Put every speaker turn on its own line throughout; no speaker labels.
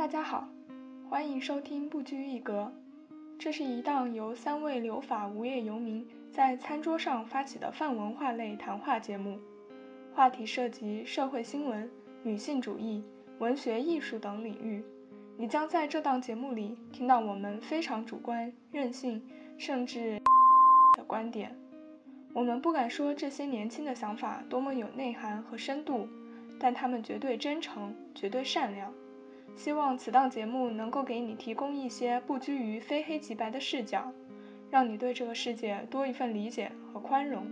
大家好，欢迎收听不拘一格。这是一档由三位留法无业游民在餐桌上发起的泛文化类谈话节目，话题涉及社会新闻、女性主义、文学艺术等领域。你将在这档节目里听到我们非常主观、任性，甚至 的观点。我们不敢说这些年轻的想法多么有内涵和深度，但他们绝对真诚，绝对善良。希望此档节目能够给你提供一些不拘于非黑即白的视角，让你对这个世界多一份理解和宽容。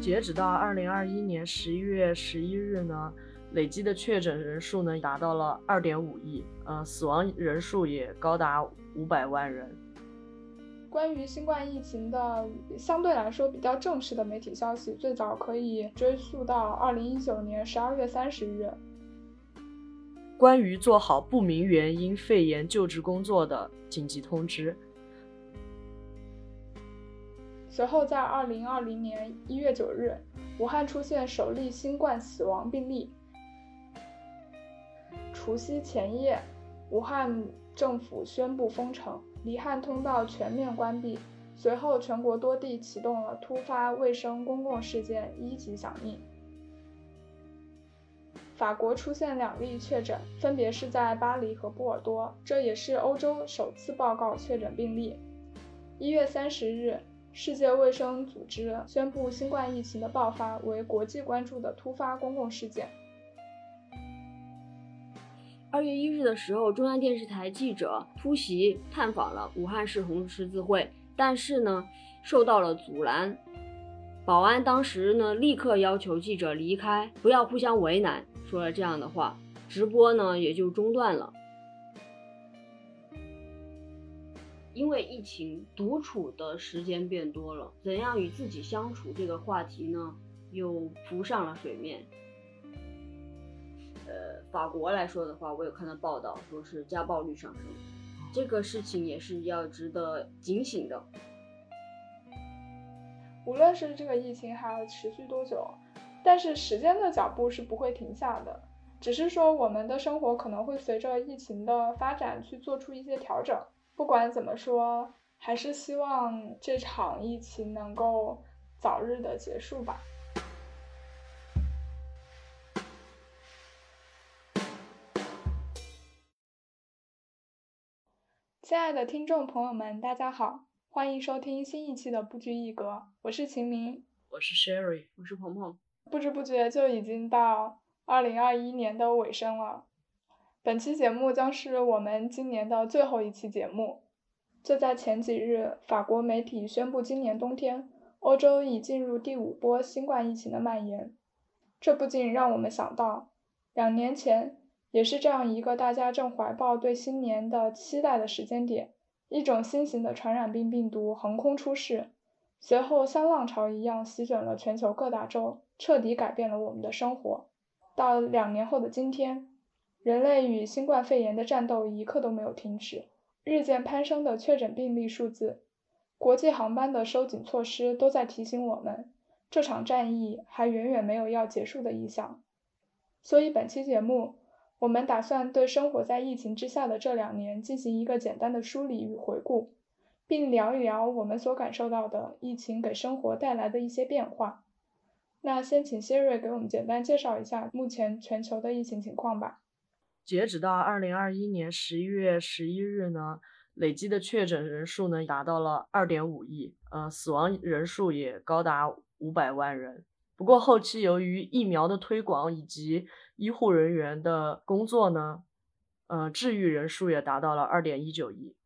截止到二零二一年十一月十一日呢，累计的确诊人数呢达到了二点五亿，呃，死亡人数也高达五百万人。
关于新冠疫情的相对来说比较正式的媒体消息，最早可以追溯到二零一九年十二月三十日。
关于做好不明原因肺炎救治工作的紧急通知。
随后在二零二零年一月九日，武汉出现首例新冠死亡病例。除夕前夜，武汉政府宣布封城。离汉通道全面关闭，随后全国多地启动了突发卫生公共事件一级响应。法国出现两例确诊，分别是在巴黎和波尔多，这也是欧洲首次报告确诊病例。一月三十日，世界卫生组织宣布新冠疫情的爆发为国际关注的突发公共事件。
二月一日的时候，中央电视台记者突袭探访了武汉市红十字会，但是呢，受到了阻拦。保安当时呢，立刻要求记者离开，不要互相为难，说了这样的话，直播呢也就中断了。因为疫情，独处的时间变多了，怎样与自己相处这个话题呢，又浮上了水面。呃，法国来说的话，我有看到报道，说是家暴率上升，这个事情也是要值得警醒的。
无论是这个疫情还要持续多久，但是时间的脚步是不会停下的，只是说我们的生活可能会随着疫情的发展去做出一些调整。不管怎么说，还是希望这场疫情能够早日的结束吧。亲爱的听众朋友们，大家好，欢迎收听新一期的不拘一格，我是秦明，
我是 Sherry，
我是鹏鹏。
不知不觉就已经到二零二一年的尾声了，本期节目将是我们今年的最后一期节目。就在前几日，法国媒体宣布，今年冬天欧洲已进入第五波新冠疫情的蔓延，这不禁让我们想到，两年前。也是这样一个大家正怀抱对新年的期待的时间点，一种新型的传染病病毒横空出世，随后像浪潮一样席卷了全球各大洲，彻底改变了我们的生活。到两年后的今天，人类与新冠肺炎的战斗一刻都没有停止，日渐攀升的确诊病例数字，国际航班的收紧措施都在提醒我们，这场战役还远远没有要结束的意向。所以本期节目。我们打算对生活在疫情之下的这两年进行一个简单的梳理与回顾，并聊一聊我们所感受到的疫情给生活带来的一些变化。那先请谢瑞给我们简单介绍一下目前全球的疫情情况吧。
截止到二零二一年十一月十一日呢，累计的确诊人数呢达到了二点五亿，呃，死亡人数也高达五百万人。不过后期由于疫苗的推广以及医护人员的工作呢，呃，治愈人数也达到了二点一九亿。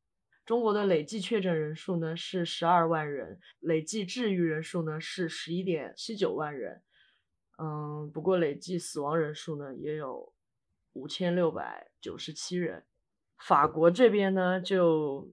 中国的累计确诊人数呢是十二万人，累计治愈人数呢是十一点七九万人。嗯，不过累计死亡人数呢也有五千六百九十七人。法国这边呢就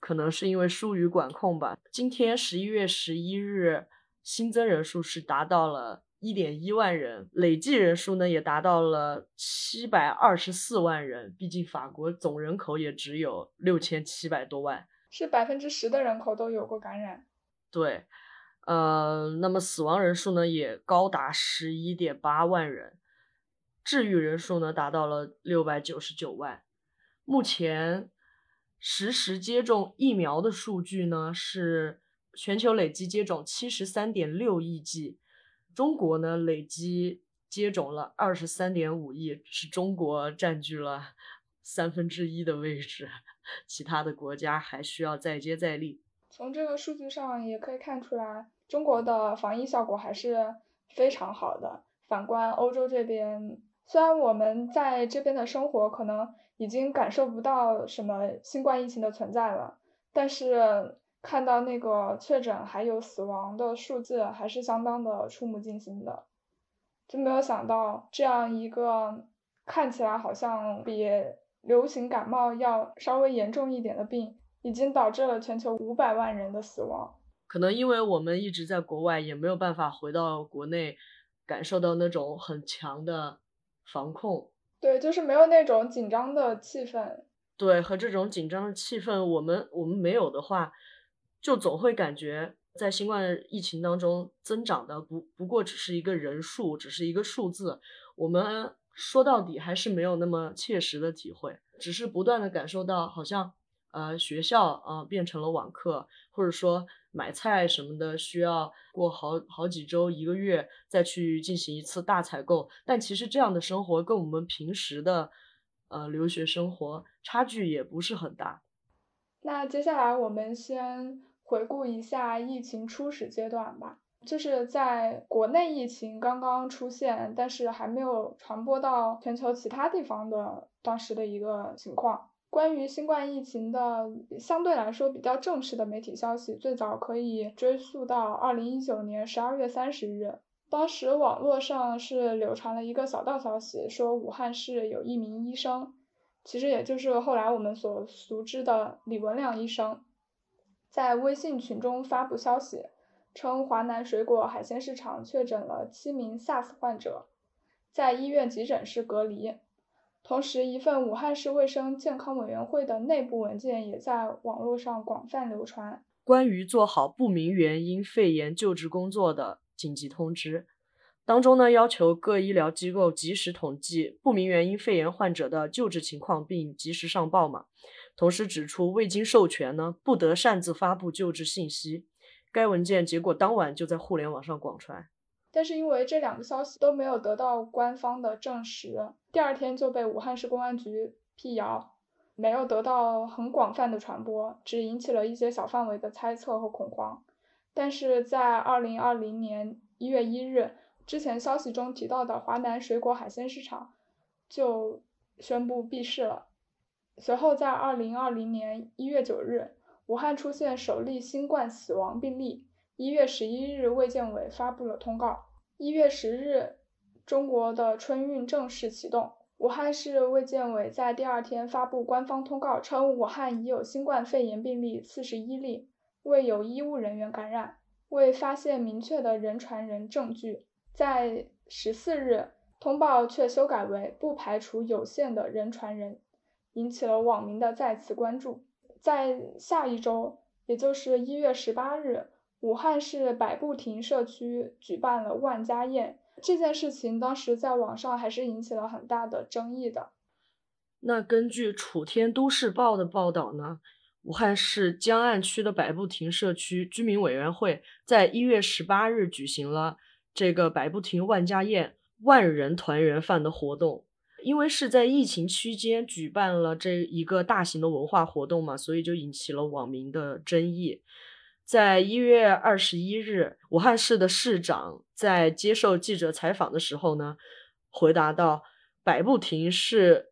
可能是因为疏于管控吧。今天十一月十一日。新增人数是达到了一点一万人，累计人数呢也达到了七百二十四万人。毕竟法国总人口也只有六千七百多万，
是百分之十的人口都有过感染。
对，呃，那么死亡人数呢也高达十一点八万人，治愈人数呢达到了六百九十九万。目前实时接种疫苗的数据呢是全球累计接种七十三点六亿剂，中国呢累计接种了二十三点五亿，是中国占据了 三分之一的位置，其他的国家还需要再接再厉。
从这个数据上也可以看出来。中国的防疫效果还是非常好的。反观欧洲这边，虽然我们在这边的生活可能已经感受不到什么新冠疫情的存在了，但是看到那个确诊还有死亡的数字，还是相当的触目惊心的。就没有想到这样一个看起来好像比流行感冒要稍微严重一点的病，已经导致了全球五百万人的死亡。
可能因为我们一直在国外，也没有办法回到国内，感受到那种很强的防控。
对，就是没有那种紧张的气氛。
对，和这种紧张的气氛，我们我们没有的话，就总会感觉在新冠疫情当中增长的不不过只是一个人数，只是一个数字。我们说到底还是没有那么切实的体会，只是不断的感受到好像。呃，学校啊变成了网课，或者说买菜什么的需要过好好几周、一个月再去进行一次大采购。但其实这样的生活跟我们平时的呃留学生活差距也不是很大。
那接下来我们先回顾一下疫情初始阶段吧，就是在国内疫情刚刚出现，但是还没有传播到全球其他地方的当时的一个情况。关于新冠疫情的相对来说比较正式的媒体消息，最早可以追溯到二零一九年十二月三十日。当时网络上是流传了一个小道消息，说武汉市有一名医生，其实也就是后来我们所熟知的李文亮医生，在微信群中发布消息，称华南水果海鲜市场确诊了七名 SARS 患者，在医院急诊室隔离。同时，一份武汉市卫生健康委员会的内部文件也在网络上广泛流传，
关于做好不明原因肺炎救治工作的紧急通知。当中呢，要求各医疗机构及时统计不明原因肺炎患者的救治情况，并及时上报嘛。同时指出，未经授权呢，不得擅自发布救治信息。该文件结果当晚就在互联网上广传。
但是因为这两个消息都没有得到官方的证实，第二天就被武汉市公安局辟谣，没有得到很广泛的传播，只引起了一些小范围的猜测和恐慌。但是在二零二零年一月一日，之前消息中提到的华南水果海鲜市场就宣布闭市了。随后在二零二零年一月九日，武汉出现首例新冠死亡病例。一月十一日，卫健委发布了通告。一月十日，中国的春运正式启动。武汉市卫健委在第二天发布官方通告，称武汉已有新冠肺炎病例四十一例，未有医务人员感染，未发现明确的人传人证据。在十四日，通报却修改为不排除有限的人传人，引起了网民的再次关注。在下一周，也就是一月十八日。武汉市百步亭社区举办了万家宴，这件事情当时在网上还是引起了很大的争议的。
那根据楚天都市报的报道呢，武汉市江岸区的百步亭社区居民委员会在一月十八日举行了这个百步亭万家宴万人团圆饭的活动。因为是在疫情期间举办了这一个大型的文化活动嘛，所以就引起了网民的争议。在一月二十一日，武汉市的市长在接受记者采访的时候呢，回答到：“百步亭是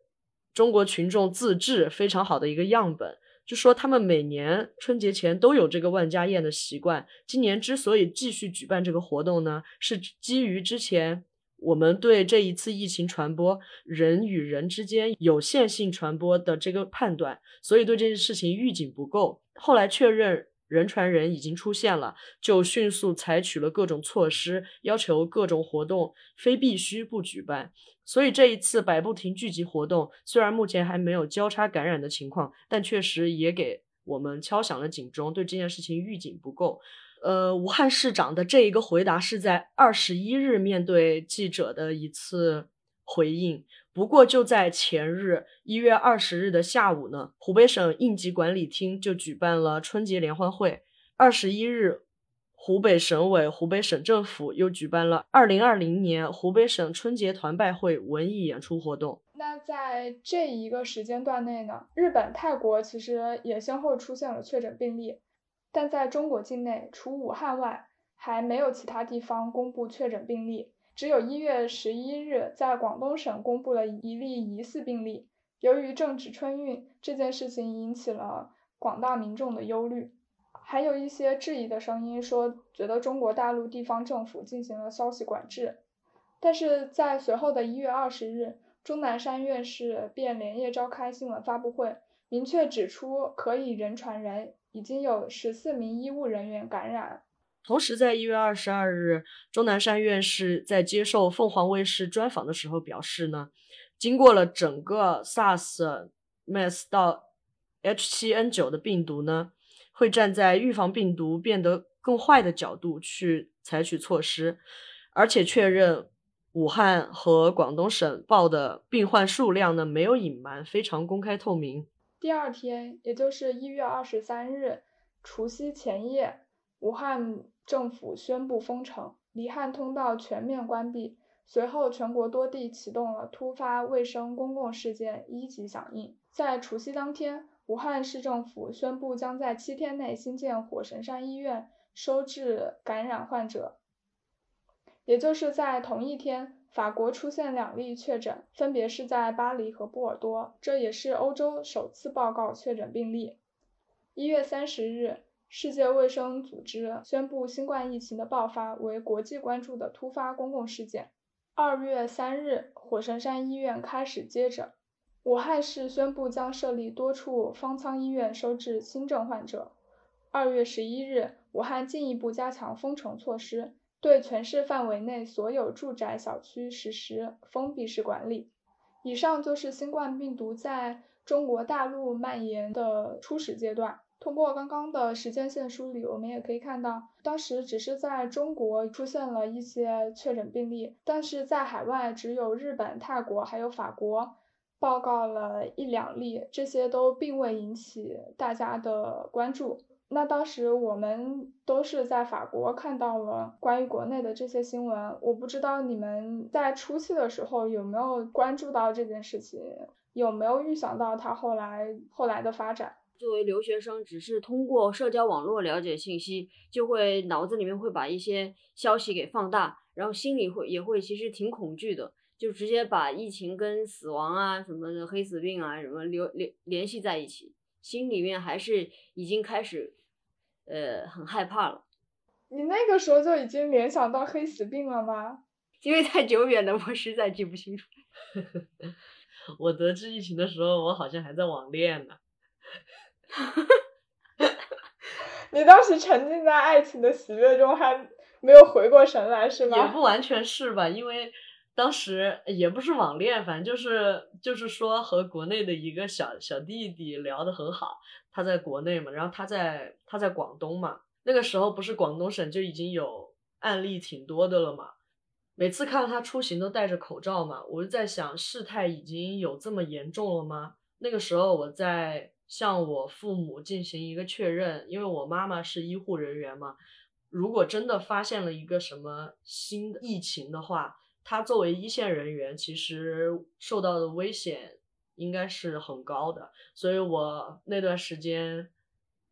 中国群众自治非常好的一个样本，就说他们每年春节前都有这个万家宴的习惯。今年之所以继续举办这个活动呢，是基于之前我们对这一次疫情传播人与人之间有限性传播的这个判断，所以对这件事情预警不够。后来确认。”人传人已经出现了，就迅速采取了各种措施，要求各种活动非必须不举办。所以这一次百步亭聚集活动，虽然目前还没有交叉感染的情况，但确实也给我们敲响了警钟，对这件事情预警不够。呃，武汉市长的这一个回答是在二十一日面对记者的一次回应。不过就在前日一月二十日的下午呢，湖北省应急管理厅就举办了春节联欢会。二十一日。湖北省委、湖北省政府又举办了二零二零年湖北省春节团拜会文艺演出活动。
那在这一个时间段内呢，日本、泰国其实也先后出现了确诊病例，但在中国境内，除武汉外，还没有其他地方公布确诊病例。只有一月十一日，在广东省公布了一例疑似病例。由于正值春运，这件事情引起了广大民众的忧虑。还有一些质疑的声音，说觉得中国大陆地方政府进行了消息管制，但是在随后的一月二十日，钟南山院士便连夜召开新闻发布会，明确指出可以人传人，已经有十四名医务人员感染。
同时，在一月二十二日，钟南山院士在接受凤凰卫视专访的时候表示呢，经过了整个 SARS、MERS 到 H7N9 的病毒呢。会站在预防病毒变得更坏的角度去采取措施，而且确认武汉和广东省报的病患数量呢没有隐瞒，非常公开透明。
第二天，也就是一月二十三日，除夕前夜，武汉政府宣布封城，离汉通道全面关闭。随后，全国多地启动了突发卫生公共事件一级响应。在除夕当天。武汉市政府宣布，将在七天内新建火神山医院，收治感染患者。也就是在同一天，法国出现两例确诊，分别是在巴黎和波尔多，这也是欧洲首次报告确诊病例。一月三十日，世界卫生组织宣布，新冠疫情的爆发为国际关注的突发公共事件。二月三日，火神山医院开始接诊。武汉市宣布将设立多处方舱医院收治轻症患者。二月十一日，武汉进一步加强封城措施，对全市范围内所有住宅小区实施封闭式管理。以上就是新冠病毒在中国大陆蔓延的初始阶段。通过刚刚的时间线梳理，我们也可以看到，当时只是在中国出现了一些确诊病例，但是在海外只有日本、泰国还有法国。报告了一两例，这些都并未引起大家的关注。那当时我们都是在法国看到了关于国内的这些新闻，我不知道你们在初期的时候有没有关注到这件事情，有没有预想到它后来后来的发展。
作为留学生，只是通过社交网络了解信息，就会脑子里面会把一些消息给放大，然后心里会也会其实挺恐惧的。就直接把疫情跟死亡啊什么的黑死病啊什么联联联系在一起，心里面还是已经开始，呃，很害怕了。
你那个时候就已经联想到黑死病了吗？
因为太久远了，我实在记不清楚。
我得知疫情的时候，我好像还在网恋呢。
你当时沉浸在爱情的喜悦中，还没有回过神来，是吗？
也不完全是吧，因为。当时也不是网恋，反正就是就是说和国内的一个小小弟弟聊得很好，他在国内嘛，然后他在他在广东嘛，那个时候不是广东省就已经有案例挺多的了嘛，每次看到他出行都戴着口罩嘛，我就在想事态已经有这么严重了吗？那个时候我在向我父母进行一个确认，因为我妈妈是医护人员嘛，如果真的发现了一个什么新的疫情的话。他作为一线人员，其实受到的危险应该是很高的，所以我那段时间，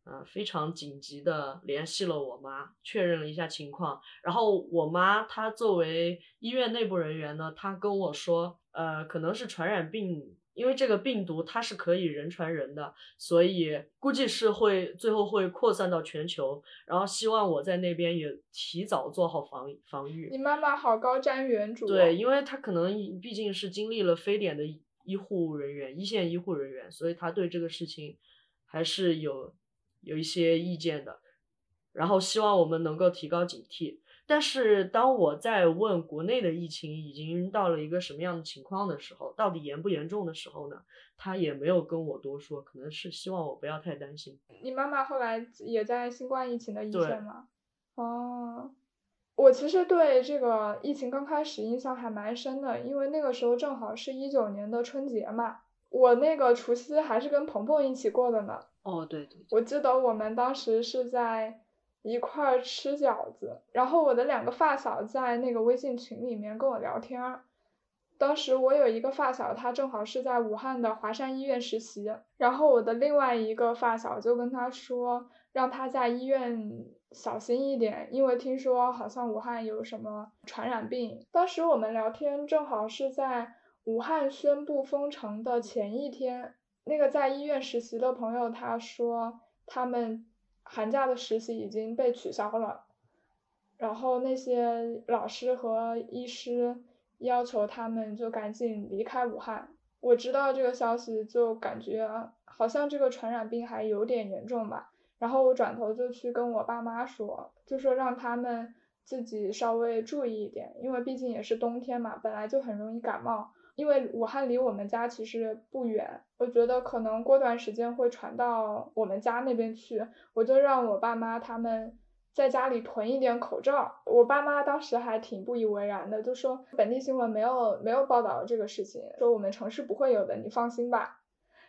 呃，非常紧急的联系了我妈，确认了一下情况。然后我妈她作为医院内部人员呢，她跟我说，呃，可能是传染病。因为这个病毒它是可以人传人的，所以估计是会最后会扩散到全球。然后希望我在那边也提早做好防防御。
你妈妈好高瞻远瞩。
对，因为她可能毕竟是经历了非典的医护人员，一线医护人员，所以她对这个事情还是有有一些意见的。然后希望我们能够提高警惕。但是当我在问国内的疫情已经到了一个什么样的情况的时候，到底严不严重的时候呢？他也没有跟我多说，可能是希望我不要太担心。
你妈妈后来也在新冠疫情的一线吗？哦，我其实对这个疫情刚开始印象还蛮深的，因为那个时候正好是一九年的春节嘛，我那个除夕还是跟鹏鹏一起过的呢。
哦，对对，
我记得我们当时是在一块儿吃饺子，然后我的两个发小在那个微信群里面跟我聊天。当时我有一个发小，他正好是在武汉的华山医院实习，然后我的另外一个发小就跟他说，让他在医院小心一点，因为听说好像武汉有什么传染病。当时我们聊天正好是在武汉宣布封城的前一天，那个在医院实习的朋友他说，他们寒假的实习已经被取消了，然后那些老师和医师。要求他们就赶紧离开武汉。我知道这个消息，就感觉好像这个传染病还有点严重吧。然后我转头就去跟我爸妈说，就说让他们自己稍微注意一点，因为毕竟也是冬天嘛，本来就很容易感冒。因为武汉离我们家其实不远，我觉得可能过段时间会传到我们家那边去，我就让我爸妈他们。在家里囤一点口罩，我爸妈当时还挺不以为然的，就说本地新闻没有没有报道这个事情，说我们城市不会有的，你放心吧。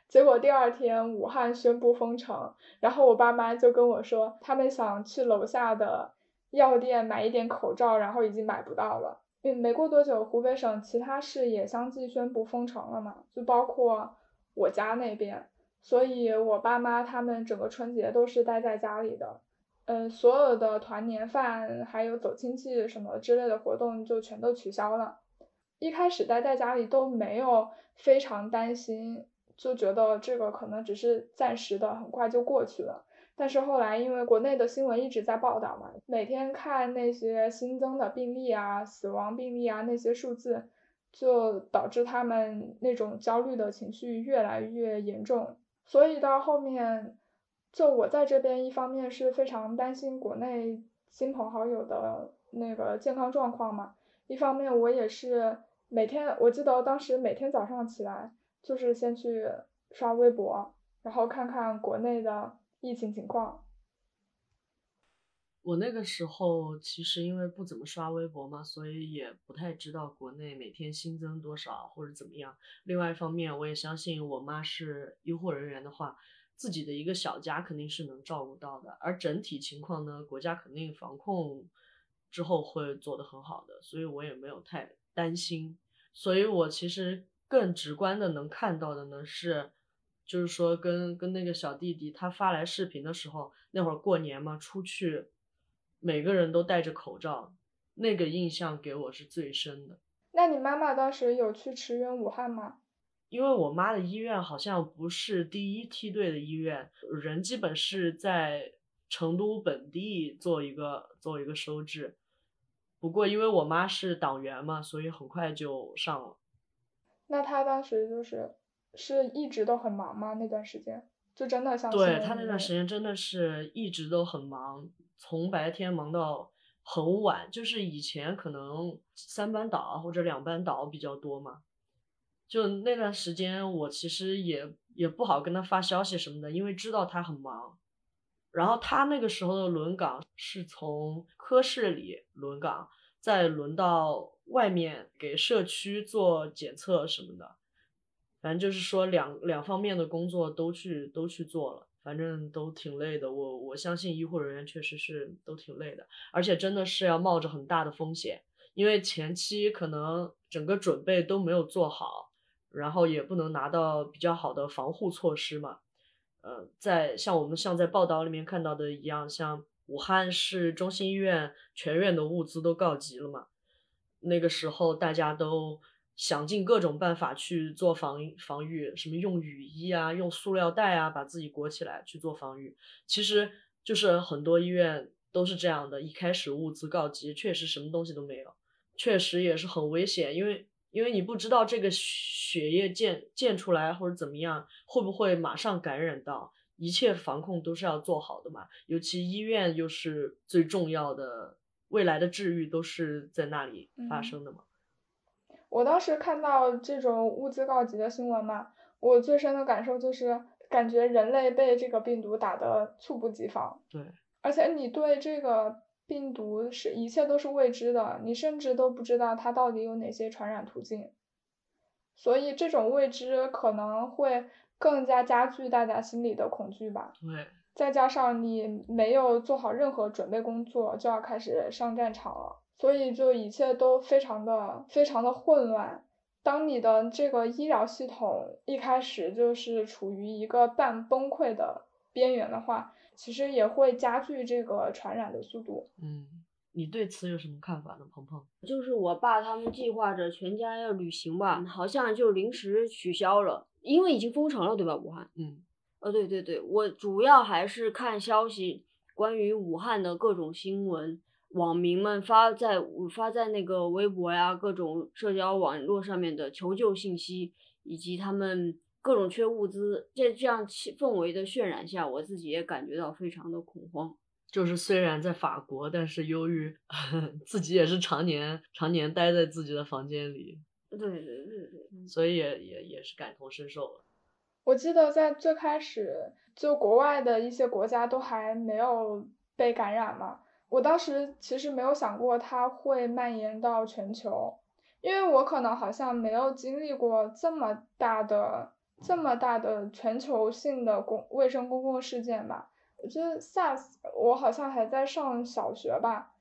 结果第二天武汉宣布封城，然后我爸妈就跟我说，他们想去楼下的药店买一点口罩，然后已经买不到了。因为没过多久，湖北省其他市也相继宣布封城了嘛，就包括我家那边，所以我爸妈他们整个春节都是待在家里的。嗯，所有的团年饭还有走亲戚什么之类的活动就全都取消了。一开始待在家里都没有非常担心，就觉得这个可能只是暂时的，很快就过去了。但是后来因为国内的新闻一直在报道嘛，每天看那些新增的病例啊、死亡病例啊那些数字，就导致他们那种焦虑的情绪越来越严重。所以到后面。就我在这边，一方面是非常担心国内亲朋好友的那个健康状况嘛，一方面我也是每天，我记得当时每天早上起来就是先去刷微博，然后看看国内的疫情情况。
我那个时候其实因为不怎么刷微博嘛，所以也不太知道国内每天新增多少或者怎么样。另外一方面，我也相信我妈是医护人员的话。自己的一个小家肯定是能照顾到的，而整体情况呢，国家肯定防控之后会做得很好的，所以我也没有太担心。所以我其实更直观的能看到的呢是，就是说跟跟那个小弟弟他发来视频的时候，那会儿过年嘛，出去每个人都戴着口罩，那个印象给我是最深的。
那你妈妈当时有去驰援武汉吗？
因为我妈的医院好像不是第一梯队的医院，人基本是在成都本地做一个做一个收治。不过因为我妈是党员嘛，所以很快就上了。
那她当时就是是一直都很忙吗？那段时间就真的像
对他那段时间真的是一直都很忙，从白天忙到很晚。就是以前可能三班倒或者两班倒比较多嘛。就那段时间，我其实也也不好跟他发消息什么的，因为知道他很忙。然后他那个时候的轮岗是从科室里轮岗，再轮到外面给社区做检测什么的，反正就是说两两方面的工作都去都去做了，反正都挺累的。我我相信医护人员确实是都挺累的，而且真的是要冒着很大的风险，因为前期可能整个准备都没有做好。然后也不能拿到比较好的防护措施嘛，呃，在像我们像在报道里面看到的一样，像武汉市中心医院全院的物资都告急了嘛，那个时候大家都想尽各种办法去做防防御，什么用雨衣啊，用塑料袋啊把自己裹起来去做防御，其实就是很多医院都是这样的，一开始物资告急，确实什么东西都没有，确实也是很危险，因为。因为你不知道这个血液溅溅出来或者怎么样，会不会马上感染到？一切防控都是要做好的嘛。尤其医院又是最重要的，未来的治愈都是在那里发生的嘛。
我当时看到这种物资告急的新闻嘛，我最深的感受就是感觉人类被这个病毒打得猝不及防。
对，
而且你对这个病毒是一切都是未知的，你甚至都不知道它到底有哪些传染途径，所以这种未知可能会更加加剧大家心里的恐惧吧。
对，
再加上你没有做好任何准备工作，就要开始上战场了，所以就一切都非常的非常的混乱。当你的这个医疗系统一开始就是处于一个半崩溃的边缘的话，其实也会加剧这个传染的速度。
嗯，你对此有什么看法呢，鹏鹏？
就是我爸他们计划着全家要旅行吧，好像就临时取消了，因为已经封城了，对吧？武汉。
嗯，
呃，对对对，我主要还是看消息，关于武汉的各种新闻。网民们发在发在那个微博呀，各种社交网络上面的求救信息，以及他们各种缺物资，在这样气氛围的渲染下，我自己也感觉到非常的恐慌。
就是虽然在法国，但是由于 自己也是常年常年待在自己的房间里，
对对对对，
所以也也也是感同身受了。
我记得在最开始，就国外的一些国家都还没有被感染嘛。我当时其实没有想过它会蔓延到全球，因为我可能好像没有经历过这么大的、这么大的全球性的公卫生公共事件吧。我觉得 SARS 我好像还在上小学吧，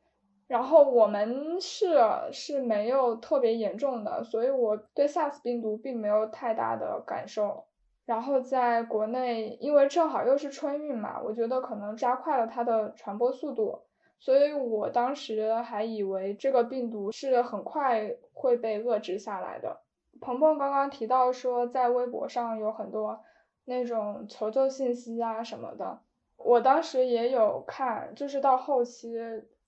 然后我们是是没有特别严重的，所以我对 SARS 病毒并没有太大的感受。然后在国内，因为正好又是春运嘛，我觉得可能加快了它的传播速度。所以我当时还以为这个病毒是很快会被遏制下来的。鹏鹏刚刚提到说，在微博上有很多那种求救信息啊什么的，我当时也有看，就是到后期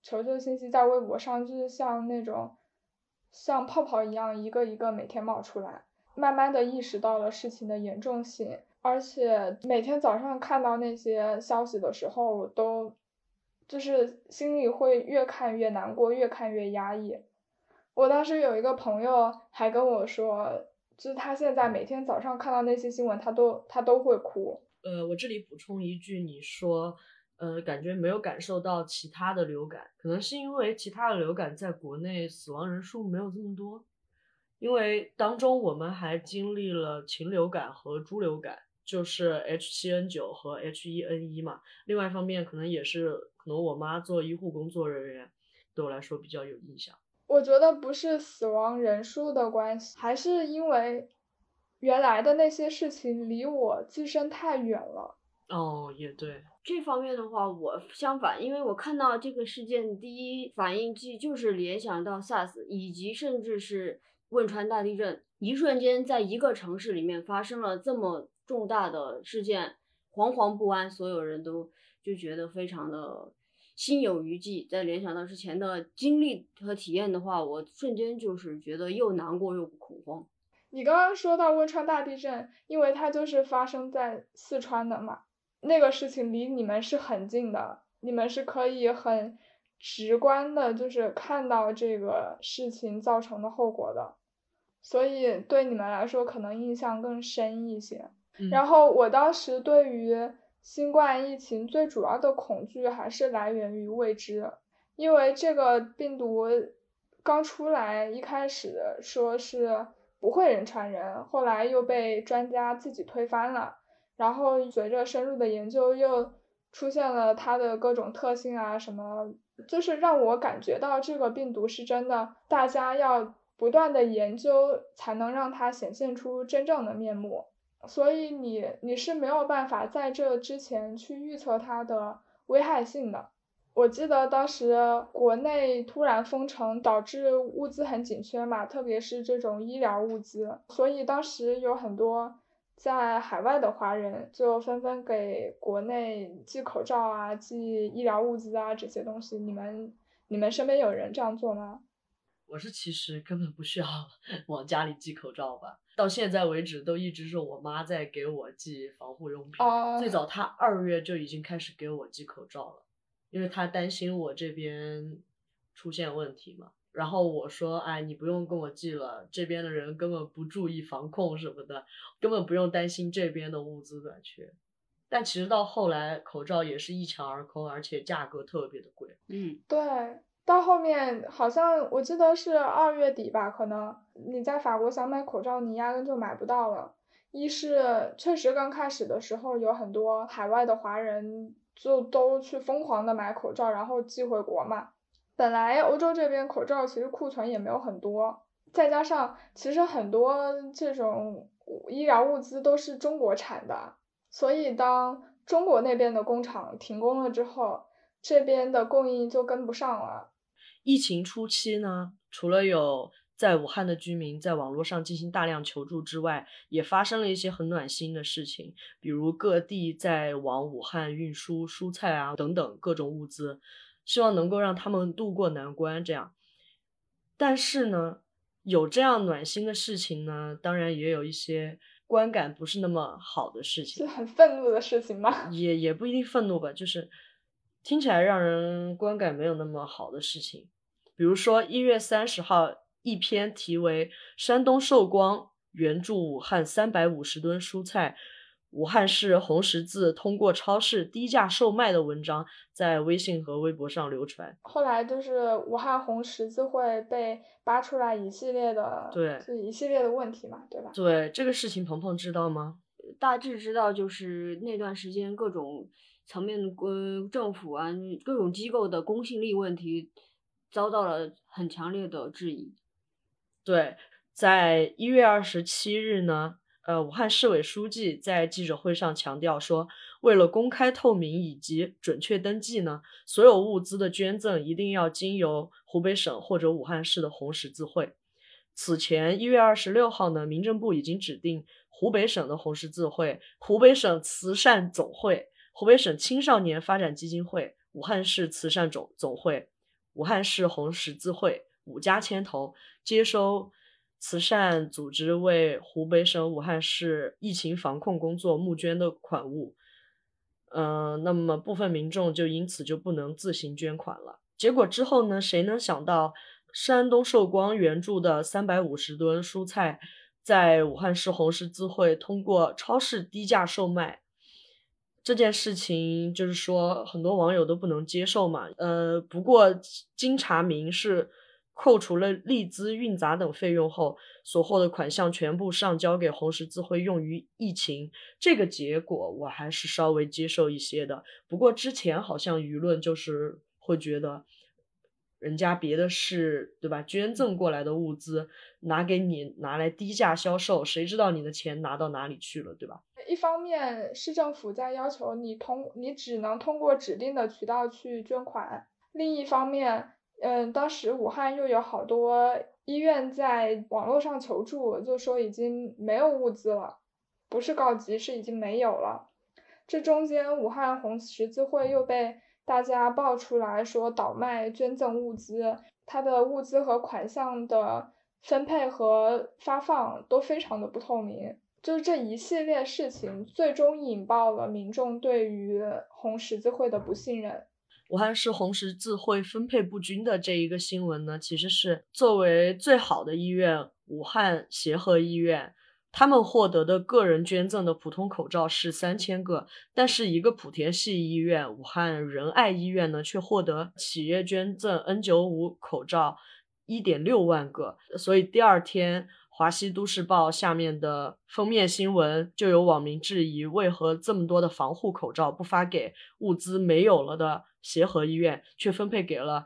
求救信息在微博上就是像那种像泡泡一样一个一个每天冒出来，慢慢的意识到了事情的严重性，而且每天早上看到那些消息的时候都。就是心里会越看越难过，越看越压抑。我当时有一个朋友还跟我说，就是他现在每天早上看到那些新闻，他都他都会哭。
呃，我这里补充一句，你说，呃，感觉没有感受到其他的流感，可能是因为其他的流感在国内死亡人数没有这么多，因为当中我们还经历了禽流感和猪流感。就是 H 七 N 九和 H 一 N 一嘛，另外一方面可能也是可能我妈做医护工作人员，对我来说比较有印象。
我觉得不是死亡人数的关系，还是因为原来的那些事情离我自身太远了。
哦，也对。
这方面的话，我相反，因为我看到这个事件，第一反应即就是联想到 SARS，以及甚至是汶川大地震，一瞬间在一个城市里面发生了这么。重大的事件，惶惶不安，所有人都就觉得非常的心有余悸。在联想到之前的经历和体验的话，我瞬间就是觉得又难过又恐慌。
你刚刚说到汶川大地震，因为它就是发生在四川的嘛，那个事情离你们是很近的，你们是可以很直观的，就是看到这个事情造成的后果的，所以对你们来说可能印象更深一些。然后我当时对于新冠疫情最主要的恐惧还是来源于未知，因为这个病毒刚出来一开始说是不会人传人，后来又被专家自己推翻了，然后随着深入的研究又出现了它的各种特性啊什么，就是让我感觉到这个病毒是真的，大家要不断的研究才能让它显现出真正的面目。所以你你是没有办法在这之前去预测它的危害性的。我记得当时国内突然封城，导致物资很紧缺嘛，特别是这种医疗物资。所以当时有很多在海外的华人就纷纷给国内寄口罩啊、寄医疗物资啊这些东西。你们你们身边有人这样做吗？
我是其实根本不需要 往家里寄口罩吧。到现在为止，都一直是我妈在给我寄防护用品。最早她二月就已经开始给我寄口罩了，因为她担心我这边出现问题嘛。然后我说：“哎，你不用跟我寄了，这边的人根本不注意防控什么的，根本不用担心这边的物资短缺。”但其实到后来，口罩也是一抢而空，而且价格特别的贵。
嗯，
对，到后面好像我记得是二月底吧，可能你在法国想买口罩，你压根就买不到了。一是确实刚开始的时候有很多海外的华人就都去疯狂的买口罩，然后寄回国嘛。本来欧洲这边口罩其实库存也没有很多，再加上其实很多这种医疗物资都是中国产的，所以当中国那边的工厂停工了之后，这边的供应就跟不上了。
疫情初期呢，除了有在武汉的居民在网络上进行大量求助之外，也发生了一些很暖心的事情，比如各地在往武汉运输蔬菜啊等等各种物资。希望能够让他们渡过难关，这样。但是呢，有这样暖心的事情呢，当然也有一些观感不是那么好的事情，
是很愤怒的事情吗？
也也不一定愤怒吧，就是听起来让人观感没有那么好的事情。比如说一月三十号，一篇题为《山东寿光援助武汉三百五十吨蔬菜》。武汉市红十字通过超市低价售卖的文章在微信和微博上流传。
后来就是武汉红十字会被扒出来一系列的，
对，
就一系列的问题嘛，对吧？
对这个事情，鹏鹏知道吗？
大致知道，就是那段时间各种层面的呃政府啊，各种机构的公信力问题遭到了很强烈的质疑。
对，在一月二十七日呢。呃，武汉市委书记在记者会上强调说，为了公开透明以及准确登记呢，所有物资的捐赠一定要经由湖北省或者武汉市的红十字会。此前一月二十六号呢，民政部已经指定湖北省的红十字会、湖北省慈善总会、湖北省青少年发展基金会、武汉市慈善总总会、武汉市红十字会五家牵头接收。慈善组织为湖北省武汉市疫情防控工作募捐的款物，嗯，那么部分民众就因此就不能自行捐款了。结果之后呢？谁能想到山东寿光援助的三百五十吨蔬菜，在武汉市红十字会通过超市低价售卖这件事情，就是说很多网友都不能接受嘛。呃，不过经查明是。扣除了利资、运杂等费用后，所获的款项全部上交给红十字会用于疫情。这个结果我还是稍微接受一些的。不过之前好像舆论就是会觉得，人家别的是对吧？捐赠过来的物资拿给你拿来低价销售，谁知道你的钱拿到哪里去了，对吧？
一方面市政府在要求你通，你只能通过指定的渠道去捐款；另一方面。嗯，当时武汉又有好多医院在网络上求助，就说已经没有物资了，不是告急，是已经没有了。这中间，武汉红十字会又被大家爆出来说倒卖捐赠物资，它的物资和款项的分配和发放都非常的不透明。就是这一系列事情，最终引爆了民众对于红十字会的不信任。
武汉市红十字会分配不均的这一个新闻呢，其实是作为最好的医院武汉协和医院，他们获得的个人捐赠的普通口罩是三千个，但是一个莆田系医院武汉仁爱医院呢，却获得企业捐赠 N 九五口罩一点六万个，所以第二天。华西都市报下面的封面新闻就有网民质疑，为何这么多的防护口罩不发给物资没有了的协和医院，却分配给了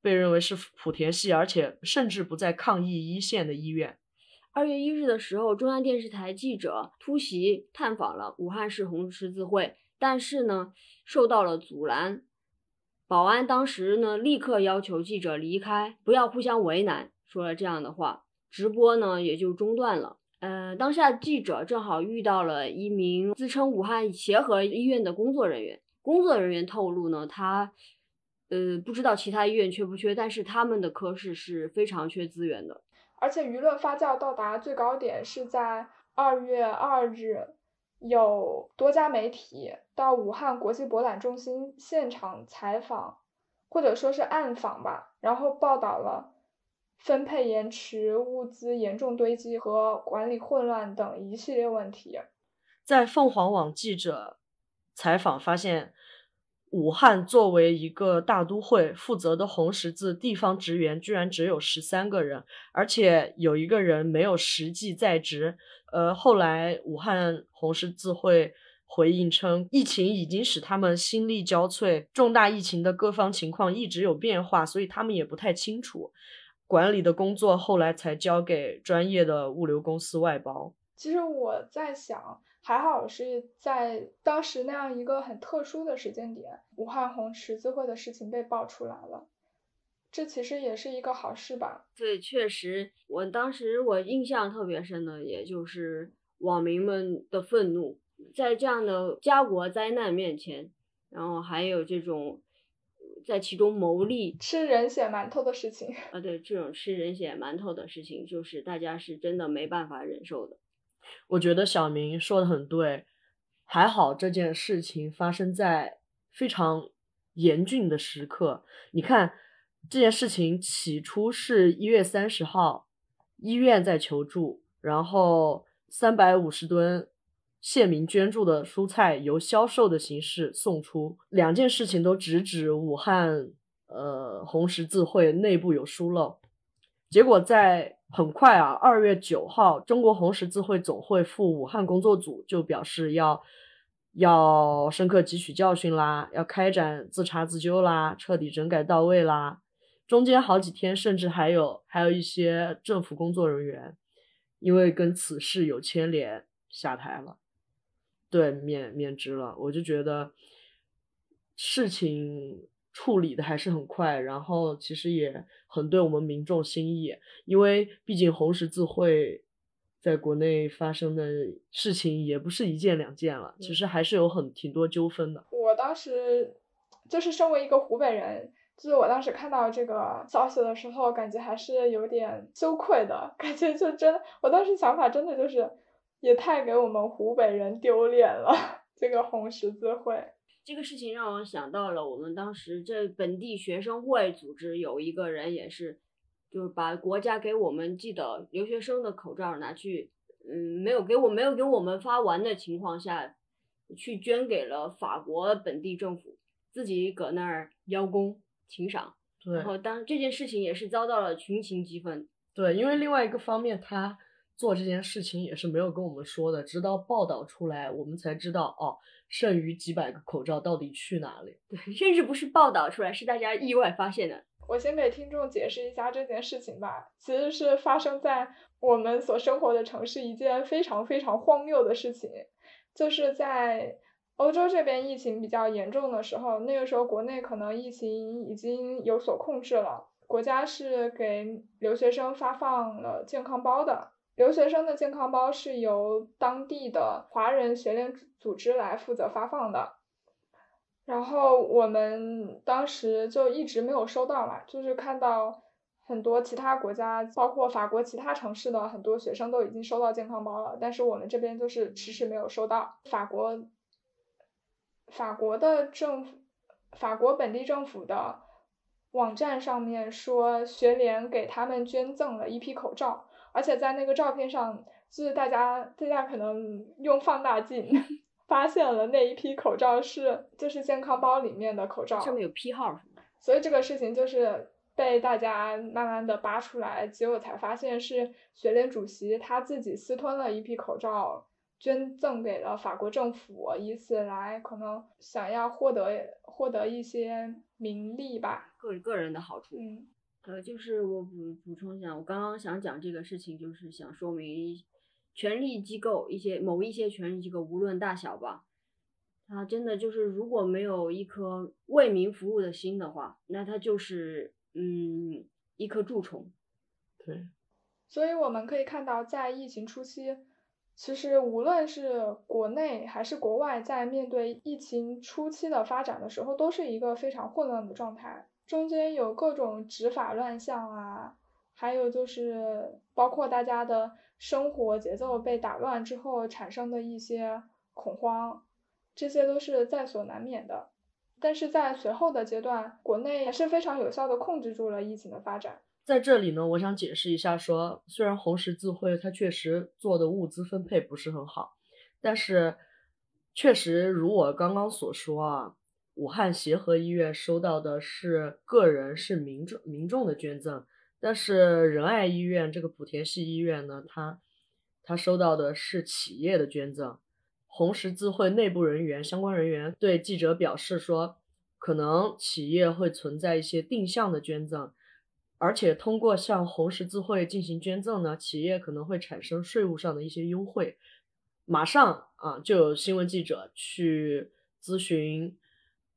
被认为是莆田系，而且甚至不在抗疫一线的医院。
二月一日的时候，中央电视台记者突袭探访了武汉市红十字会，但是呢，受到了阻拦。保安当时呢，立刻要求记者离开，不要互相为难，说了这样的话。直播呢也就中断了。呃，当下记者正好遇到了一名自称武汉协和医院的工作人员。工作人员透露呢，他呃不知道其他医院缺不缺，但是他们的科室是非常缺资源的。
而且舆论发酵到达最高点是在二月二日，有多家媒体到武汉国际博览中心现场采访，或者说是暗访吧，然后报道了。分配延迟、物资严重堆积和管理混乱等一系列问题。
在凤凰网记者采访发现，武汉作为一个大都会，负责的红十字地方职员居然只有十三个人，而且有一个人没有实际在职。呃，后来武汉红十字会回应称，疫情已经使他们心力交瘁，重大疫情的各方情况一直有变化，所以他们也不太清楚。管理的工作后来才交给专业的物流公司外包。
其实我在想。还好是在当时那样一个很特殊的时间点，武汉红十字会的事情被爆出来了，这其实也是一个好事吧？
对，确实，我当时我印象特别深的，也就是网民们的愤怒，在这样的家国灾难面前，然后还有这种在其中牟利、
吃人血馒头的事情
啊，对，这种吃人血馒头的事情，就是大家是真的没办法忍受的。
我觉得小明说的很对，还好这件事情发生在非常严峻的时刻。你看，这件事情起初是一月三十号，医院在求助，然后三百五十吨县民捐助的蔬菜由销售的形式送出，两件事情都直指武汉呃红十字会内部有疏漏，结果在。很快啊，二月九号，中国红十字会总会赴武汉工作组就表示要要深刻汲取教训啦，要开展自查自纠啦，彻底整改到位啦。中间好几天，甚至还有还有一些政府工作人员因为跟此事有牵连下台了，对，免免职了。我就觉得事情。处理的还是很快，然后其实也很对我们民众心意，因为毕竟红十字会在国内发生的事情也不是一件两件了，其实还是有很挺多纠纷的。
我当时就是身为一个湖北人，就是我当时看到这个消息的时候，感觉还是有点羞愧的感觉，就真，我当时想法真的就是也太给我们湖北人丢脸了，这个红十字会。
这个事情让我想到了我们当时这本地学生会组织有一个人也是，就是把国家给我们寄的留学生的口罩拿去，嗯，没有给我没有给我们发完的情况下，去捐给了法国本地政府，自己搁那儿邀功请赏。
对。
然后当这件事情也是遭到了群情激愤。
对，因为另外一个方面，他做这件事情也是没有跟我们说的，直到报道出来，我们才知道哦。剩余几百个口罩到底去哪里？
对，甚至不是报道出来，是大家意外发现的。
我先给听众解释一下这件事情吧。其实是发生在我们所生活的城市一件非常非常荒谬的事情，就是在欧洲这边疫情比较严重的时候，那个时候国内可能疫情已经有所控制了，国家是给留学生发放了健康包的。留学生的健康包是由当地的华人学联组织来负责发放的，然后我们当时就一直没有收到嘛，就是看到很多其他国家，包括法国其他城市的很多学生都已经收到健康包了，但是我们这边就是迟迟没有收到。法国，法国的政府，法国本地政府的网站上面说，学联给他们捐赠了一批口罩。而且在那个照片上，就是大家大家可能用放大镜 发现了那一批口罩是就是健康包里面的口罩，
上面有批号是吗？
所以这个事情就是被大家慢慢的扒出来，结果才发现是学联主席他自己私吞了一批口罩，捐赠给了法国政府，以此来可能想要获得获得一些名利吧，
个个人的好处。
嗯。
呃，就是我补补充一下，我刚刚想讲这个事情，就是想说明，权力机构一些某一些权力机构，无论大小吧，它真的就是如果没有一颗为民服务的心的话，那它就是嗯一颗蛀虫。
对。
所以我们可以看到，在疫情初期，其实无论是国内还是国外，在面对疫情初期的发展的时候，都是一个非常混乱的状态。中间有各种执法乱象啊，还有就是包括大家的生活节奏被打乱之后产生的一些恐慌，这些都是在所难免的。但是在随后的阶段，国内还是非常有效的控制住了疫情的发展。
在这里呢，我想解释一下，说虽然红十字会它确实做的物资分配不是很好，但是确实如我刚刚所说啊。武汉协和医院收到的是个人是民众民众的捐赠，但是仁爱医院这个莆田系医院呢，它它收到的是企业的捐赠。红十字会内部人员相关人员对记者表示说，可能企业会存在一些定向的捐赠，而且通过向红十字会进行捐赠呢，企业可能会产生税务上的一些优惠。马上啊，就有新闻记者去咨询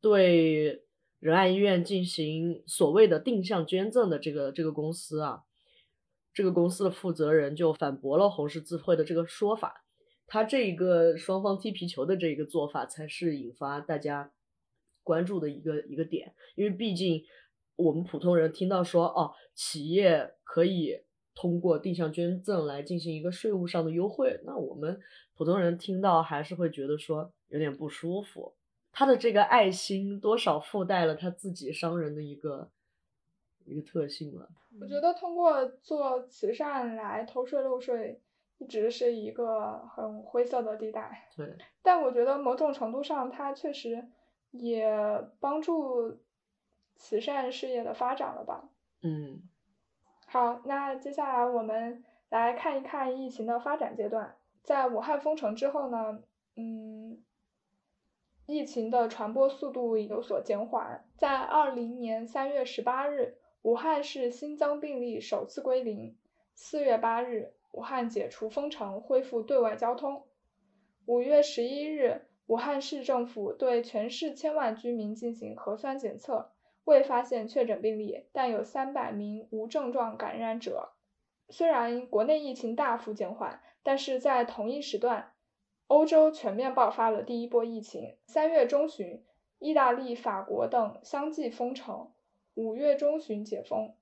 对仁爱医院进行所谓的定向捐赠的这个这个公司啊，这个公司的负责人就反驳了红十字会的这个说法。他这一个双方踢皮球的这一个做法，才是引发大家关注的一个一个点。因为毕竟我们普通人听到说，哦，企业可以通过定向捐赠来进行一个税务上的优惠，那我们普通人听到还是会觉得说有点不舒服。他的这个爱心多少附带了他自己商人的一个一个特性了。
我觉得通过做慈善来偷税漏税。一直是一个很灰色的地带，
对。
但我觉得某种程度上，它确实也帮助慈善事业的发展了吧。
嗯。
好，那接下来我们来看一看疫情的发展阶段。在武汉封城之后呢，嗯，疫情的传播速度有所减缓。在二零年三月十八日，武汉市新增病例首次归零。四月八日。武汉解除封城，恢复对外交通。五月十一日，武汉市政府对全市千万居民进行核酸检测，未发现确诊病例，但有三百名无症状感染者。虽然国内疫情大幅减缓，但是在同一时段，欧洲全面爆发了第一波疫情。三月中旬，意大利、法国等相继封城，五月中旬解封。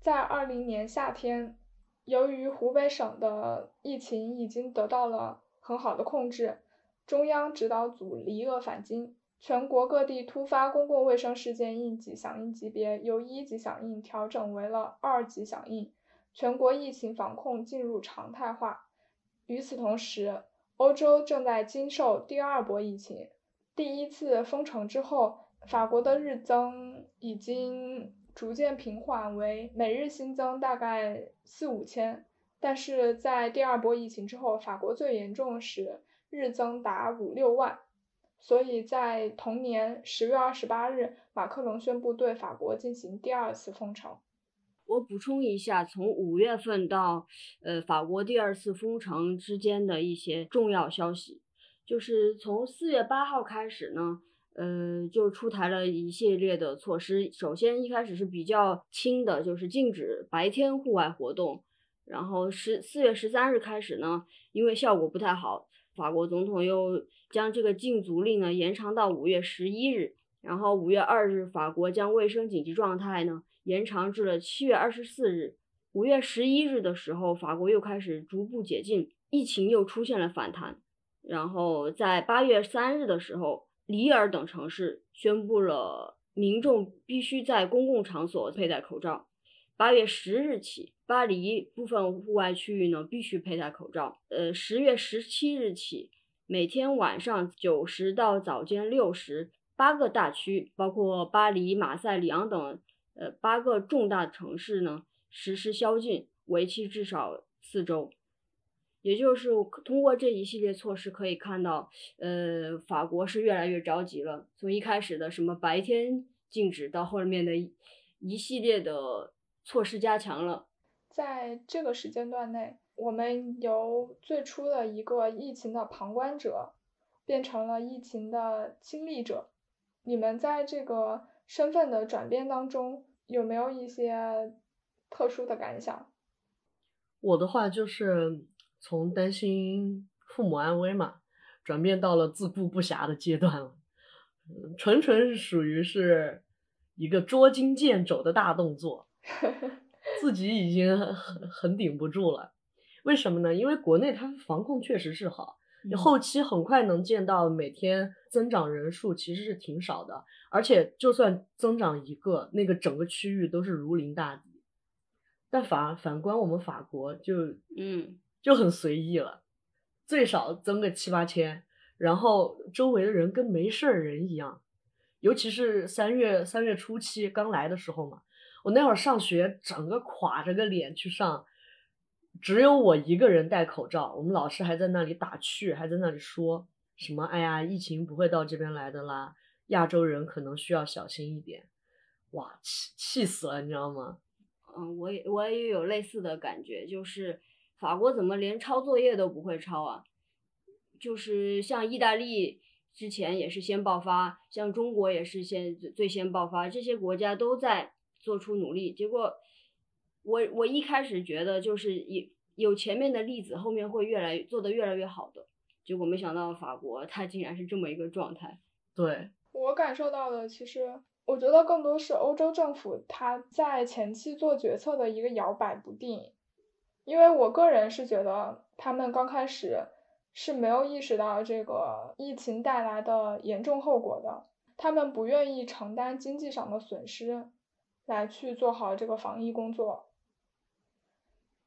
在二零年夏天。由于湖北省的疫情已经得到了很好的控制，中央指导组离鄂返京，全国各地突发公共卫生事件应急响应级别由一级响应调整为了二级响应，全国疫情防控进入常态化。与此同时，欧洲正在经受第二波疫情。第一次封城之后，法国的日增已经。逐渐平缓为每日新增大概四五千，但是在第二波疫情之后，法国最严重时日增达五六万，所以在同年十月二十八日，马克龙宣布对法国进行第二次封城。
我补充一下，从五月份到呃法国第二次封城之间的一些重要消息，就是从四月八号开始呢。呃，就出台了一系列的措施。首先，一开始是比较轻的，就是禁止白天户外活动。然后十四月十三日开始呢，因为效果不太好，法国总统又将这个禁足令呢延长到五月十一日。然后五月二日，法国将卫生紧急状态呢延长至了七月二十四日。五月十一日的时候，法国又开始逐步解禁，疫情又出现了反弹。然后在八月三日的时候。里尔等城市宣布了民众必须在公共场所佩戴口罩。八月十日起，巴黎部分户外区域呢必须佩戴口罩。呃，十月十七日起，每天晚上九时到早间六时，八个大区，包括巴黎、马赛、里昂等，呃，八个重大城市呢实施宵禁，为期至少四周。也就是通过这一系列措施可以看到，呃，法国是越来越着急了。从一开始的什么白天禁止，到后面的一系列的措施加强了。
在这个时间段内，我们由最初的一个疫情的旁观者，变成了疫情的亲历者。你们在这个身份的转变当中，有没有一些特殊的感想？
我的话就是。从担心父母安危嘛，转变到了自顾不暇的阶段了，纯纯是属于是一个捉襟见肘的大动作，自己已经很很顶不住了。为什么呢？因为国内它防控确实是好，你后期很快能见到每天增长人数其实是挺少的，而且就算增长一个，那个整个区域都是如临大敌。但反反观我们法国就
嗯。
就很随意了，最少增个七八千，然后周围的人跟没事儿人一样，尤其是三月三月初期刚来的时候嘛，我那会儿上学，整个垮着个脸去上，只有我一个人戴口罩，我们老师还在那里打趣，还在那里说什么“哎呀，疫情不会到这边来的啦，亚洲人可能需要小心一点”，哇，气气死了，你知道吗？
嗯，我也我也有类似的感觉，就是法国怎么连抄作业都不会抄啊？就是像意大利之前也是先爆发，像中国也是先最先爆发，这些国家都在做出努力。结果我我一开始觉得就是有有前面的例子，后面会越来做得越来越好的。结果没想到法国它竟然是这么一个状态。
对
我感受到的，其实我觉得更多是欧洲政府它在前期做决策的一个摇摆不定，因为我个人是觉得他们刚开始。是没有意识到这个疫情带来的严重后果的，他们不愿意承担经济上的损失，来去做好这个防疫工作。